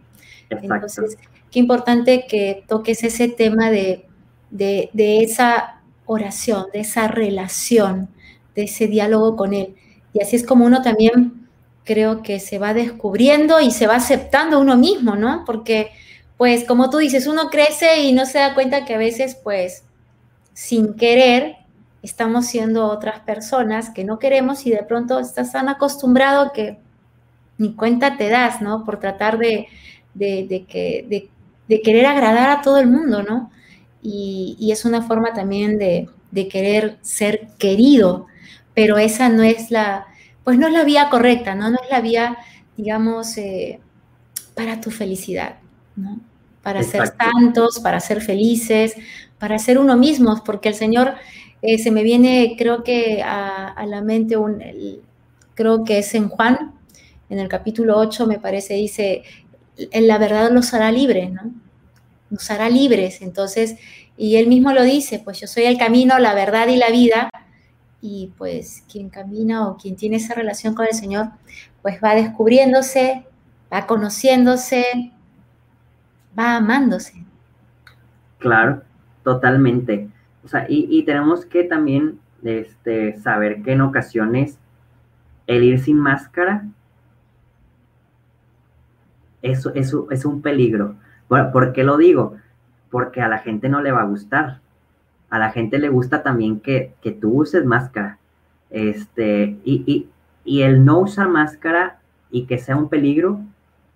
Entonces, qué importante que toques ese tema de, de, de, esa oración, de esa relación, de ese diálogo con Él. Y así es como uno también creo que se va descubriendo y se va aceptando uno mismo, ¿no? Porque pues como tú dices, uno crece y no se da cuenta que a veces, pues, sin querer, estamos siendo otras personas que no queremos y de pronto estás tan acostumbrado que ni cuenta te das, ¿no? Por tratar de, que, de, querer agradar a todo el mundo, ¿no? Y, es una forma también de, querer ser querido, pero esa no es la, pues no es la vía correcta, ¿no? No es la vía, digamos, eh, para tu felicidad, ¿no? Para ser santos, para ser felices, para ser uno mismo, porque el Señor eh, se me viene, creo que a, la mente, un, creo que es en Juan, en el capítulo 8, me parece, dice, en la verdad los hará libres, ¿no? Nos hará libres, entonces, y él mismo lo dice, pues yo soy el camino, la verdad y la vida, y pues quien camina o quien tiene esa relación con el Señor, pues va descubriéndose, va conociéndose, amándose. Claro, totalmente. O sea, y, tenemos que también este, saber que en ocasiones el ir sin máscara eso, es un peligro. Bueno, ¿Por qué lo digo? Porque a la gente no le va a gustar. A la gente le gusta también que, tú uses máscara. Este, y, y, y el no usar máscara y que sea un peligro,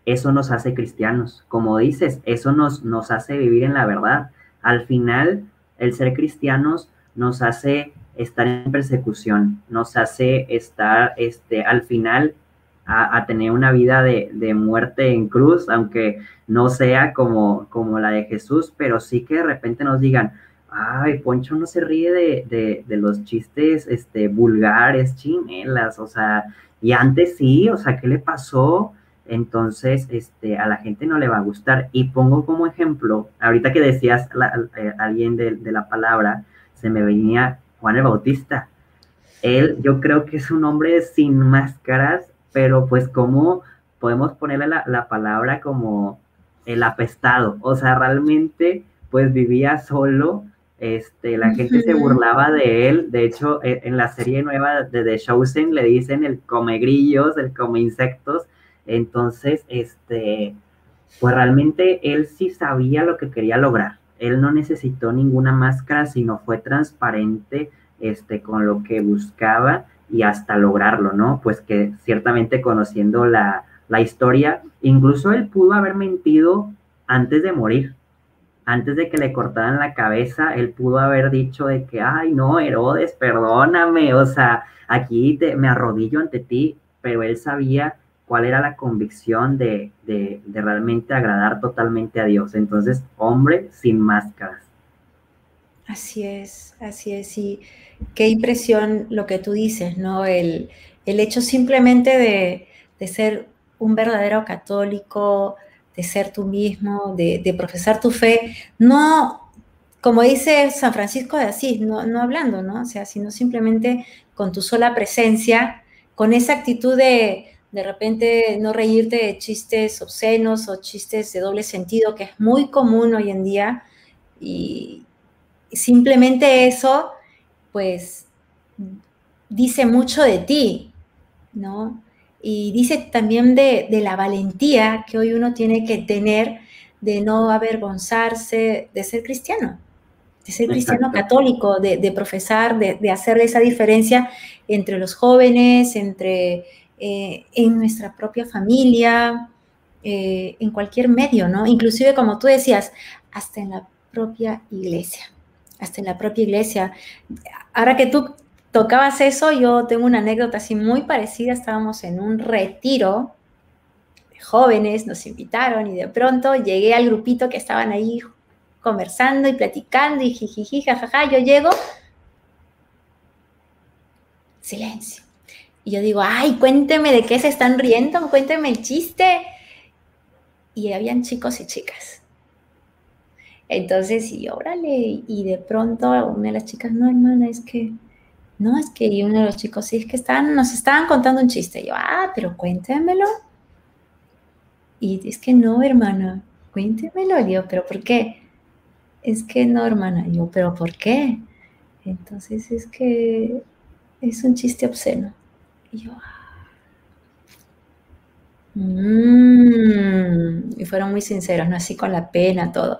eso nos hace cristianos. Como dices, eso nos, nos hace vivir en la verdad. Al final, el ser cristianos nos hace estar en persecución, nos hace estar, este, al final, a, tener una vida de, muerte en cruz, aunque no sea como, como la de Jesús, pero sí que de repente nos digan, ay, Poncho no se ríe de, de, los chistes este, vulgares, chinelas, o sea, y antes sí, o sea, ¿qué le pasó? Entonces, este, a la gente no le va a gustar. Y pongo como ejemplo, ahorita que decías eh, alguien de, de, la palabra, se me venía Juan el Bautista. Él, yo creo que es un hombre sin máscaras, pero pues como podemos ponerle la, palabra como el apestado, o sea, realmente pues vivía solo, este, la gente se burlaba de él, de hecho e, en, la serie nueva de The Chosen le dicen el come grillos, el come insectos, entonces, este, pues realmente él sí sabía lo que quería lograr, él no necesitó ninguna máscara, sino fue transparente, este, con lo que buscaba y hasta lograrlo, ¿no? Pues que ciertamente conociendo la, historia, incluso él pudo haber mentido antes de morir, antes de que le cortaran la cabeza, él pudo haber dicho de que, ay, no, Herodes, perdóname, o sea, aquí te, me arrodillo ante ti, pero él sabía cuál era la convicción de, de, de, realmente agradar totalmente a Dios. Entonces, hombre sin máscaras. Así es, así es. Y qué impresión lo que tú dices, ¿no? El, hecho simplemente de, ser un verdadero católico, de ser tú mismo, de, profesar tu fe, no, como dice San Francisco de Asís, no, no hablando, ¿no? O sea, sino simplemente con tu sola presencia, con esa actitud de de repente no reírte de chistes obscenos o chistes de doble sentido, que es muy común hoy en día, y simplemente eso pues dice mucho de ti, ¿no? Y dice también de, la valentía que hoy uno tiene que tener de no avergonzarse de ser cristiano, de ser cristiano católico, de, profesar, de, hacer esa diferencia entre los jóvenes, entre eh, en nuestra propia familia, eh, en cualquier medio, ¿no? Inclusive, como tú decías, hasta en la propia iglesia hasta en la propia iglesia. Ahora que tú tocabas eso, yo tengo una anécdota así muy parecida. Estábamos en un retiro de jóvenes, nos invitaron y de pronto llegué al grupito que estaban ahí conversando y platicando y jijiji, jajaja. Yo llego, silencio. Y yo digo, ay, cuénteme de qué se están riendo, cuénteme el chiste. Y habían chicos y chicas. Entonces, y órale, y de pronto una de las chicas, no, hermana, es que, no, es que, y uno de los chicos, sí, es que están, nos estaban contando un chiste. Yo, ah, pero cuéntemelo. Y es que no, hermana, cuéntemelo. Y yo, pero ¿por qué? Es que no, hermana. Y yo, pero ¿por qué? Entonces es que es un chiste obsceno. Y yo, ah. mm". y fueron muy sinceros, ¿no? Así con la pena, todo.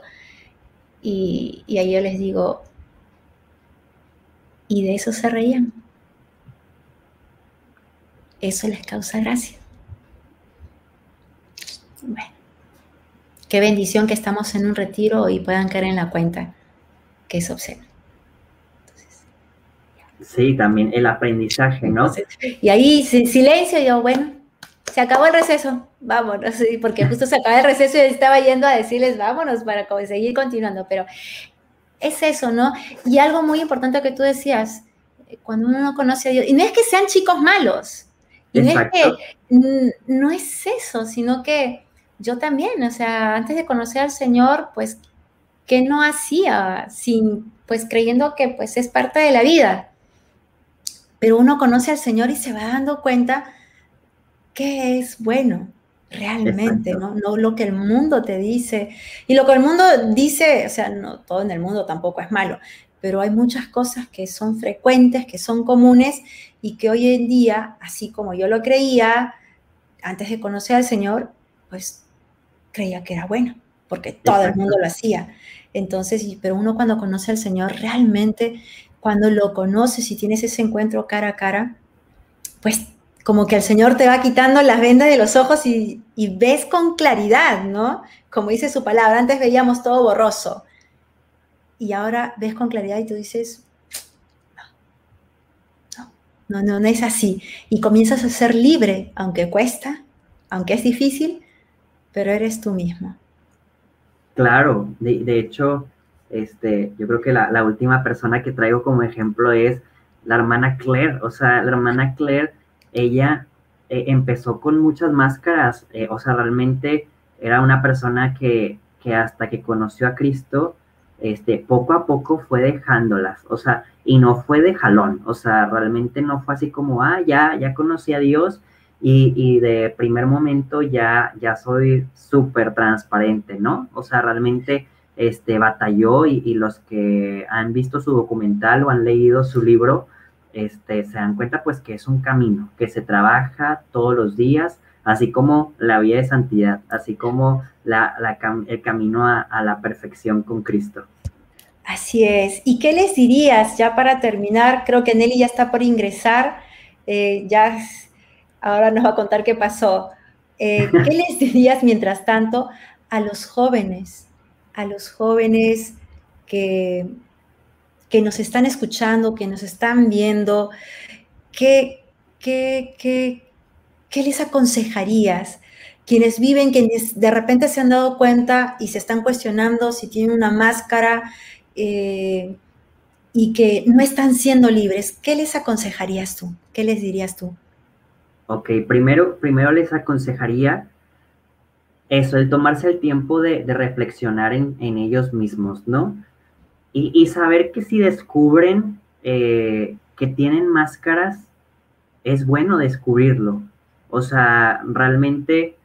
Y, ahí yo les digo, y de eso se reían. Eso les causa gracia. Bueno, qué bendición que estamos en un retiro y puedan caer en la cuenta que es obsceno. Sí, también el aprendizaje, ¿no? y ahí silencio, yo, bueno, se acabó el receso, vámonos, porque justo se acaba el receso y estaba yendo a decirles vámonos para seguir continuando, pero es eso, ¿no? Y algo muy importante que tú decías, cuando uno no conoce a Dios, y no es que sean chicos malos, y no es que, no es eso, sino que yo también, o sea, antes de conocer al Señor, pues, ¿qué no hacía? Sin, pues, creyendo que, pues, es parte de la vida. Pero uno conoce al Señor y se va dando cuenta qué es bueno realmente, ¿no? No lo que el mundo te dice. Y lo que el mundo dice, o sea, no todo en el mundo tampoco es malo, pero hay muchas cosas que son frecuentes, que son comunes y que hoy en día, así como yo lo creía antes de conocer al Señor, pues creía que era bueno, porque todo el mundo lo hacía. Entonces, pero uno cuando conoce al Señor, realmente, cuando lo conoces y tienes ese encuentro cara a cara, pues como que el Señor te va quitando las vendas de los ojos y, ves con claridad, ¿no? Como dice su palabra, antes veíamos todo borroso y ahora ves con claridad y tú dices, no, no, no, no, es así. Y comienzas a ser libre, aunque cuesta, aunque es difícil, pero eres tú mismo. Claro, de, hecho, este, yo creo que la, última persona que traigo como ejemplo es la hermana Claire. O sea, la hermana Claire, ella eh, empezó con muchas máscaras. Eh, o sea, realmente era una persona que, que hasta que conoció a Cristo, este, poco a poco fue dejándolas, o sea, y no fue de jalón, o sea, realmente no fue así como, ah, ya, ya conocí a Dios y, de primer momento ya, ya soy súper transparente, ¿no? O sea, realmente este, batalló y, y, los que han visto su documental o han leído su libro, este, se dan cuenta pues que es un camino, que se trabaja todos los días, así como la vía de santidad, así como la, el camino a, la perfección con Cristo. Así es. ¿Y qué les dirías ya para terminar? Creo que Nelly ya está por ingresar. Eh, ya ahora nos va a contar qué pasó. Eh, ¿Qué les dirías mientras tanto a los jóvenes? A los jóvenes que, que nos están escuchando, que nos están viendo. ¿Qué, qué, qué, qué les aconsejarías? quienes viven, quienes de repente se han dado cuenta y se están cuestionando si tienen una máscara eh, y que no están siendo libres, ¿qué les aconsejarías tú? ¿Qué les dirías tú? Ok, primero, primero les aconsejaría eso, el tomarse el tiempo de, reflexionar en, ellos mismos, ¿no? Y, saber que si descubren eh, que tienen máscaras, es bueno descubrirlo. O sea, realmente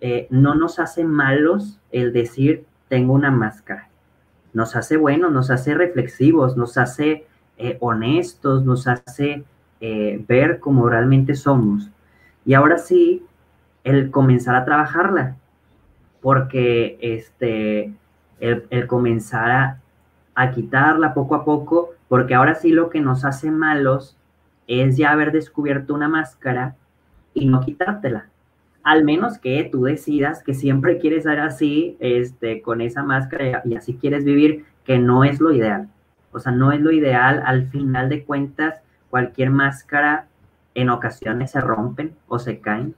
eh, no nos hace malos el decir tengo una máscara. Nos hace buenos, nos hace reflexivos, nos hace eh, honestos, nos hace ver cómo realmente somos. Y ahora sí, el comenzar a trabajarla, porque este, el, comenzar a, a quitarla poco a poco, porque ahora sí lo que nos hace malos es ya haber descubierto una máscara y no quitártela al menos que tú decidas que siempre quieres ser así, este, con esa máscara y así quieres vivir, que no es lo ideal. O sea, no es lo ideal. Al final de cuentas, cualquier máscara en ocasiones se rompen o se caen.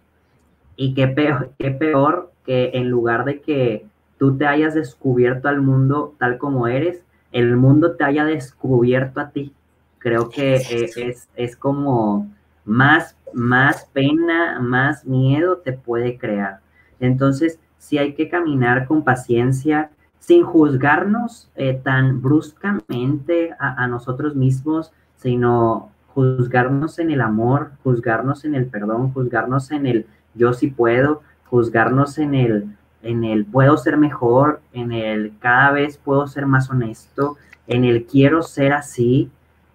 Y qué peor, qué peor que en lugar de que tú te hayas descubierto al mundo tal como eres, el mundo te haya descubierto a ti. Creo que eh, es, es como más, más pena, más miedo te puede crear. Entonces, sí hay que caminar con paciencia, sin juzgarnos eh, tan bruscamente a, nosotros mismos, sino juzgarnos en el amor, juzgarnos en el perdón, juzgarnos en el yo sí puedo, juzgarnos en el, en el puedo ser mejor, en el cada vez puedo ser más honesto, en el quiero ser así,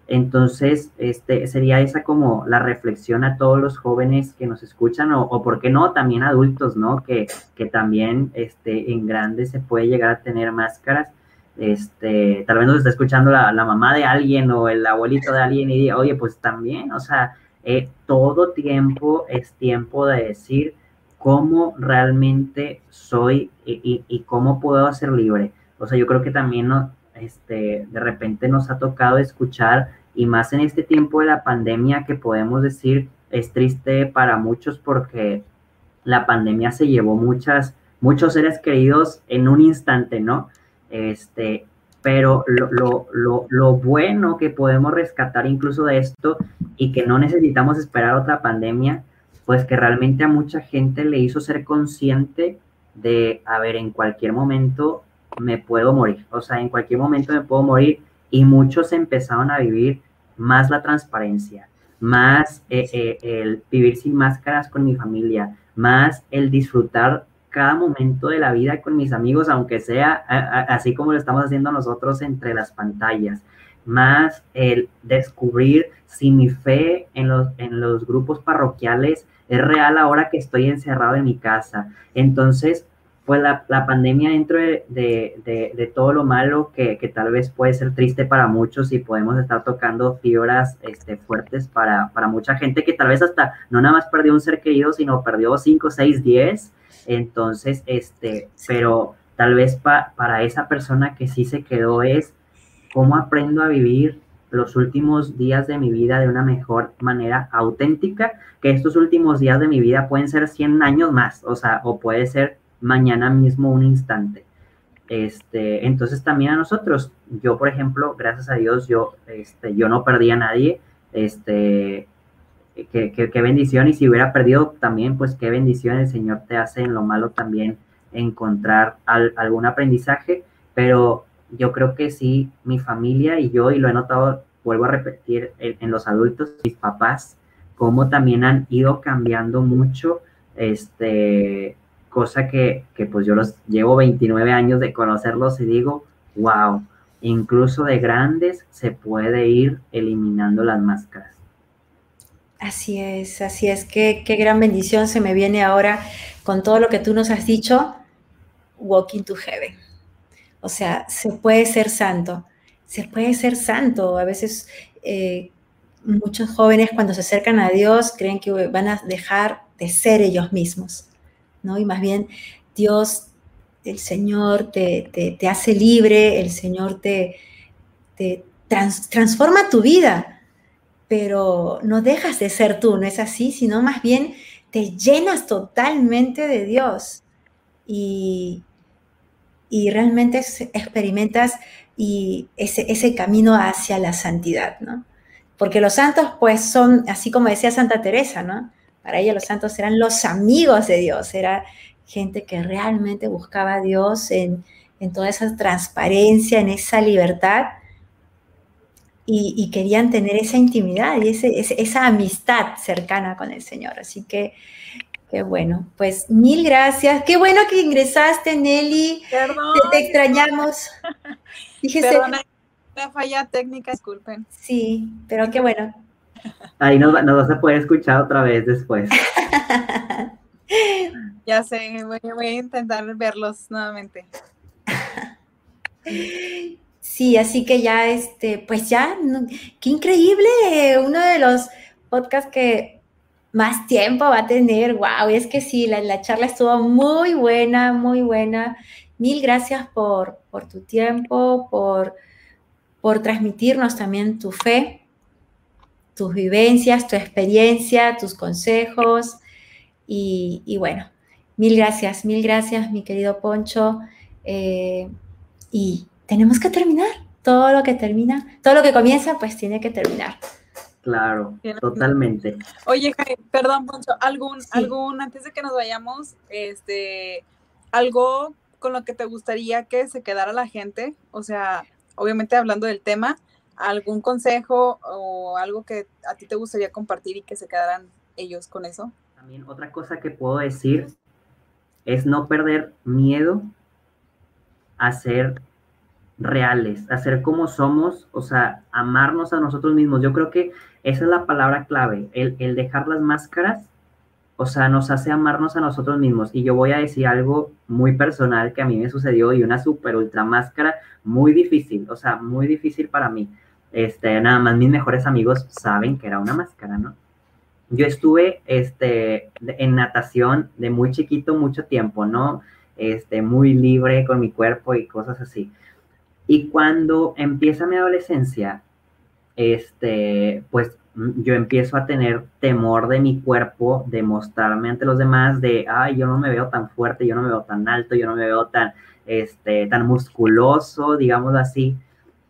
entonces, este, sería esa como la reflexión a todos los jóvenes que nos escuchan, o, o por qué no, también adultos, ¿no? Que, que también este, en grandes se puede llegar a tener máscaras. Este, tal vez nos está escuchando la, mamá de alguien o el abuelito de alguien y diga, oye, pues también, o sea, eh, todo tiempo es tiempo de decir cómo realmente soy y, cómo puedo ser libre. O sea, yo creo que también este, de repente nos ha tocado escuchar y más en este tiempo de la pandemia que podemos decir es triste para muchos porque la pandemia se llevó muchas, muchos seres queridos en un instante, ¿no? Este, pero lo, lo, lo, lo, bueno que podemos rescatar incluso de esto y que no necesitamos esperar otra pandemia, pues que realmente a mucha gente le hizo ser consciente de, a ver, en cualquier momento me puedo morir, o sea, en cualquier momento me puedo morir y muchos empezaron a vivir más la transparencia, más eh, eh, el vivir sin máscaras con mi familia, más el disfrutar cada momento de la vida con mis amigos, aunque sea así como lo estamos haciendo nosotros entre las pantallas, más el descubrir si mi fe en los, en los grupos parroquiales es real ahora que estoy encerrado en mi casa. Entonces, pues la, pandemia dentro de, todo lo malo que, tal vez puede ser triste para muchos y podemos estar tocando fibras este, fuertes para, mucha gente que tal vez hasta no nada más perdió un ser querido, sino perdió 5, 6, 10. Entonces, este, pero tal vez para esa persona que sí se quedó es cómo aprendo a vivir los últimos días de mi vida de una mejor manera auténtica, que estos últimos días de mi vida pueden ser 100 años más, o sea, o puede ser mañana mismo un instante. Este, entonces también a nosotros, yo por ejemplo, gracias a Dios, yo, este, yo no perdí a nadie, este, qué, bendición, y si hubiera perdido también, pues qué bendición el Señor te hace en lo malo también encontrar algún aprendizaje, pero yo creo que sí, mi familia y yo, y lo he notado, vuelvo a repetir, en, los adultos, mis papás, cómo también han ido cambiando mucho, este, cosa que, que pues yo los llevo 29 años de conocerlos y digo, wow, incluso de grandes se puede ir eliminando las máscaras. Así es, así es. Qué, qué gran bendición se me viene ahora con todo lo que tú nos has dicho. Walking to heaven. O sea, se puede ser santo, se puede ser santo. A veces eh, muchos jóvenes cuando se acercan a Dios creen que van a dejar de ser ellos mismos, ¿no? Y más bien Dios, el Señor te, te, hace libre, el Señor te, te transforma tu vida pero no dejas de ser tú, no es así, sino más bien te llenas totalmente de Dios y, y realmente experimentas y ese, ese, camino hacia la santidad, ¿no? Porque los santos, pues, son, así como decía Santa Teresa, ¿no? Para ella los santos eran los amigos de Dios, era gente que realmente buscaba a Dios en, en toda esa transparencia, en esa libertad y, querían tener esa intimidad y esa amistad cercana con el Señor. Así que, qué bueno, pues mil gracias. Qué bueno que ingresaste, Nelly. Perdón. Te, extrañamos. Fíjese. la falla técnica, disculpen. Sí, pero qué bueno. Ahí nos, nos vas a poder escuchar otra vez después. ya sé, voy, voy a intentar verlos nuevamente. Sí, así que ya, este, pues ya, qué increíble, uno de los podcasts que más tiempo va a tener, wow, es que sí, la, charla estuvo muy buena, muy buena. Mil gracias por, por tu tiempo, por, por transmitirnos también tu fe, tus vivencias, tu experiencia, tus consejos. Y, bueno, mil gracias, mil gracias, mi querido Poncho. Eh, y tenemos que terminar. Todo lo que termina, todo lo que comienza, pues tiene que terminar. Claro, totalmente. Oye, perdón, Poncho, algún, algún, antes de que nos vayamos, este, algo con lo que te gustaría que se quedara la gente, o sea, obviamente hablando del tema, algún consejo o algo que a ti te gustaría compartir y que se quedaran ellos con eso. También otra cosa que puedo decir es no perder miedo a ser reales, hacer como somos, o sea, amarnos a nosotros mismos. Yo creo que esa es la palabra clave, el, dejar las máscaras, o sea, nos hace amarnos a nosotros mismos. Y yo voy a decir algo muy personal que a mí me sucedió y una super ultra máscara muy difícil, o sea, muy difícil para mí. Este, nada más mis mejores amigos saben que era una máscara, ¿no? Yo estuve este, en natación de muy chiquito mucho tiempo, ¿no? Este, muy libre con mi cuerpo y cosas así. Y cuando empieza mi adolescencia, este, pues mm, yo empiezo a tener temor de mi cuerpo, de mostrarme ante los demás, de, ay, yo no me veo tan fuerte, yo no me veo tan alto, yo no me veo tan, este, tan musculoso, digamos así.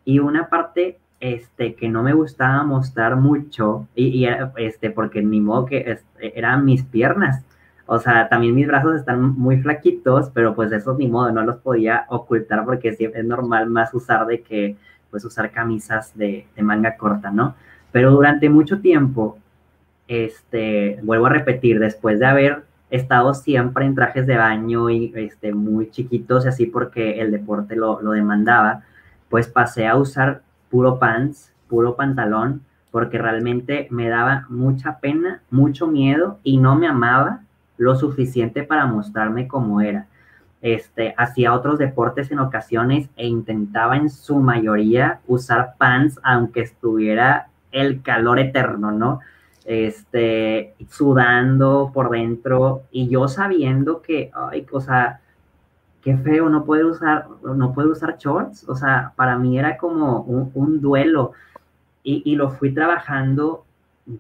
Y una parte, este, que no me gustaba mostrar mucho, y, este, porque ni modo que este, eran mis piernas. O sea, también mis brazos están muy flaquitos, pero pues eso ni modo, no los podía ocultar porque es normal más usar de que, pues usar camisas de, manga corta, ¿no? Pero durante mucho tiempo, este, vuelvo a repetir, después de haber estado siempre en trajes de baño y este, muy chiquitos y así porque el deporte lo, lo demandaba, pues pasé a usar puro pants, puro pantalón, porque realmente me daba mucha pena, mucho miedo y no me amaba lo suficiente para mostrarme cómo era. Este, hacía otros deportes en ocasiones e intentaba en su mayoría usar pants aunque estuviera el calor eterno, ¿no? Este, sudando por dentro y yo sabiendo que, ay, o sea, qué feo, no puede usar, no puede usar shorts, o sea, para mí era como un, duelo y, lo fui trabajando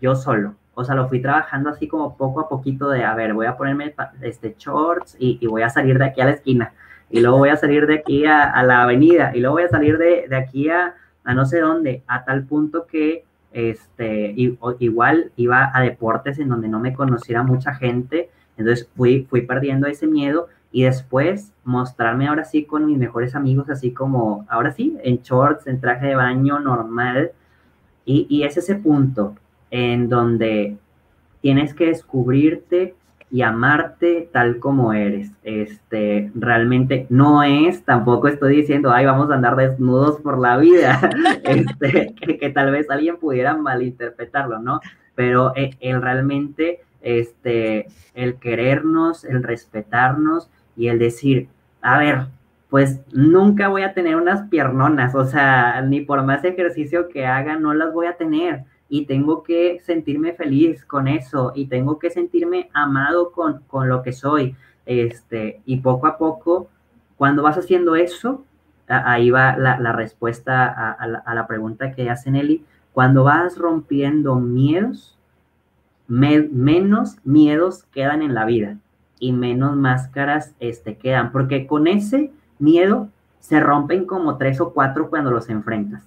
yo solo. O sea, lo fui trabajando así como poco a poquito de, a ver, voy a ponerme este shorts y, voy a salir de aquí a la esquina. Y luego voy a salir de aquí a, la avenida. Y luego voy a salir de, de aquí a, a, no sé dónde. A tal punto que este, igual iba a deportes en donde no me conociera mucha gente. Entonces fui, fui perdiendo ese miedo y después mostrarme ahora sí con mis mejores amigos, así como, ahora sí, en shorts, en traje de baño normal. Y, y es ese punto en donde tienes que descubrirte y amarte tal como eres. Este, realmente no es, tampoco estoy diciendo, ay, vamos a andar desnudos por la vida, este, que, tal vez alguien pudiera malinterpretarlo, ¿no? Pero el, el realmente, este, el querernos, el respetarnos y el decir, a ver, pues nunca voy a tener unas piernonas, o sea, ni por más ejercicio que haga, no las voy a tener y tengo que sentirme feliz con eso y tengo que sentirme amado con, con lo que soy. Este, y poco a poco, cuando vas haciendo eso, ahí va la, la respuesta a, la, pregunta que hace Nelly, cuando vas rompiendo miedos, me, menos miedos quedan en la vida y menos máscaras este, quedan, porque con ese miedo se rompen como tres o cuatro cuando los enfrentas.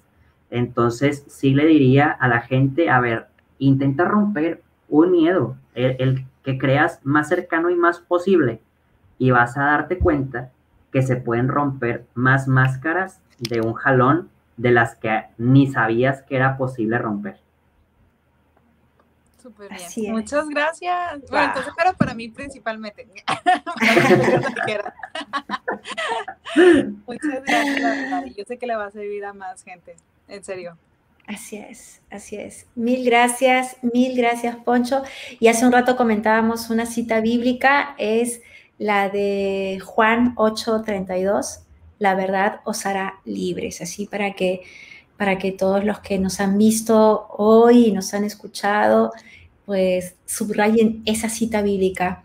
Entonces, sí le diría a la gente, a ver, intenta romper un miedo, el, el, que creas más cercano y más posible, y vas a darte cuenta que se pueden romper más máscaras de un jalón de las que ni sabías que era posible romper. Súper bien. Así Muchas gracias. Wow. Bueno, entonces, pero para mí principalmente. Muchas gracias, Yo sé que le va a servir a más gente en serio. Así es, así es. Mil gracias, mil gracias, Poncho. Y hace un rato comentábamos una cita bíblica, es la de Juan 8:32, la verdad os hará libres, así para que para que todos los que nos han visto hoy y nos han escuchado, pues subrayen esa cita bíblica,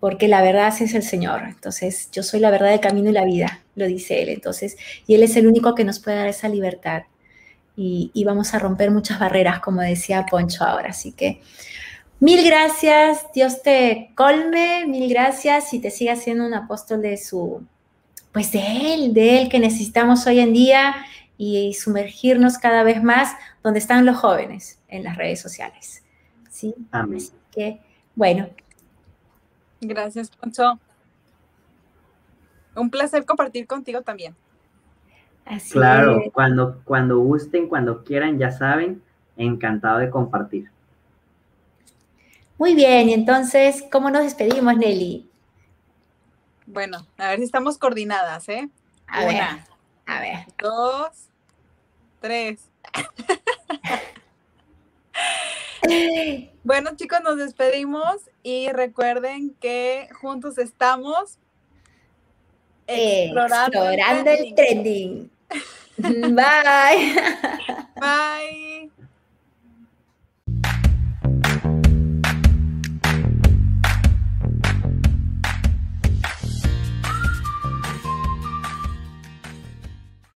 porque la verdad es el Señor. Entonces, yo soy la verdad, el camino y la vida, lo dice Él. Entonces, y Él es el único que nos puede dar esa libertad y, y, vamos a romper muchas barreras, como decía Poncho ahora. Así que mil gracias, Dios te colme, mil gracias y te siga siendo un apóstol de su, pues de Él, de Él que necesitamos hoy en día y sumergirnos cada vez más donde están los jóvenes en las redes sociales. ¿Sí? Amén. Así que, bueno. Gracias, Poncho. Un placer compartir contigo también. Así claro, es. cuando, cuando gusten, cuando quieran, ya saben, encantado de compartir. Muy bien, y entonces, ¿cómo nos despedimos, Nelly? Bueno, a ver si estamos coordinadas, ¿eh? A Una, ver, a ver. Dos, tres. bueno, chicos, nos despedimos y recuerden que juntos estamos explorando, explorando el trending. Bye. Bye.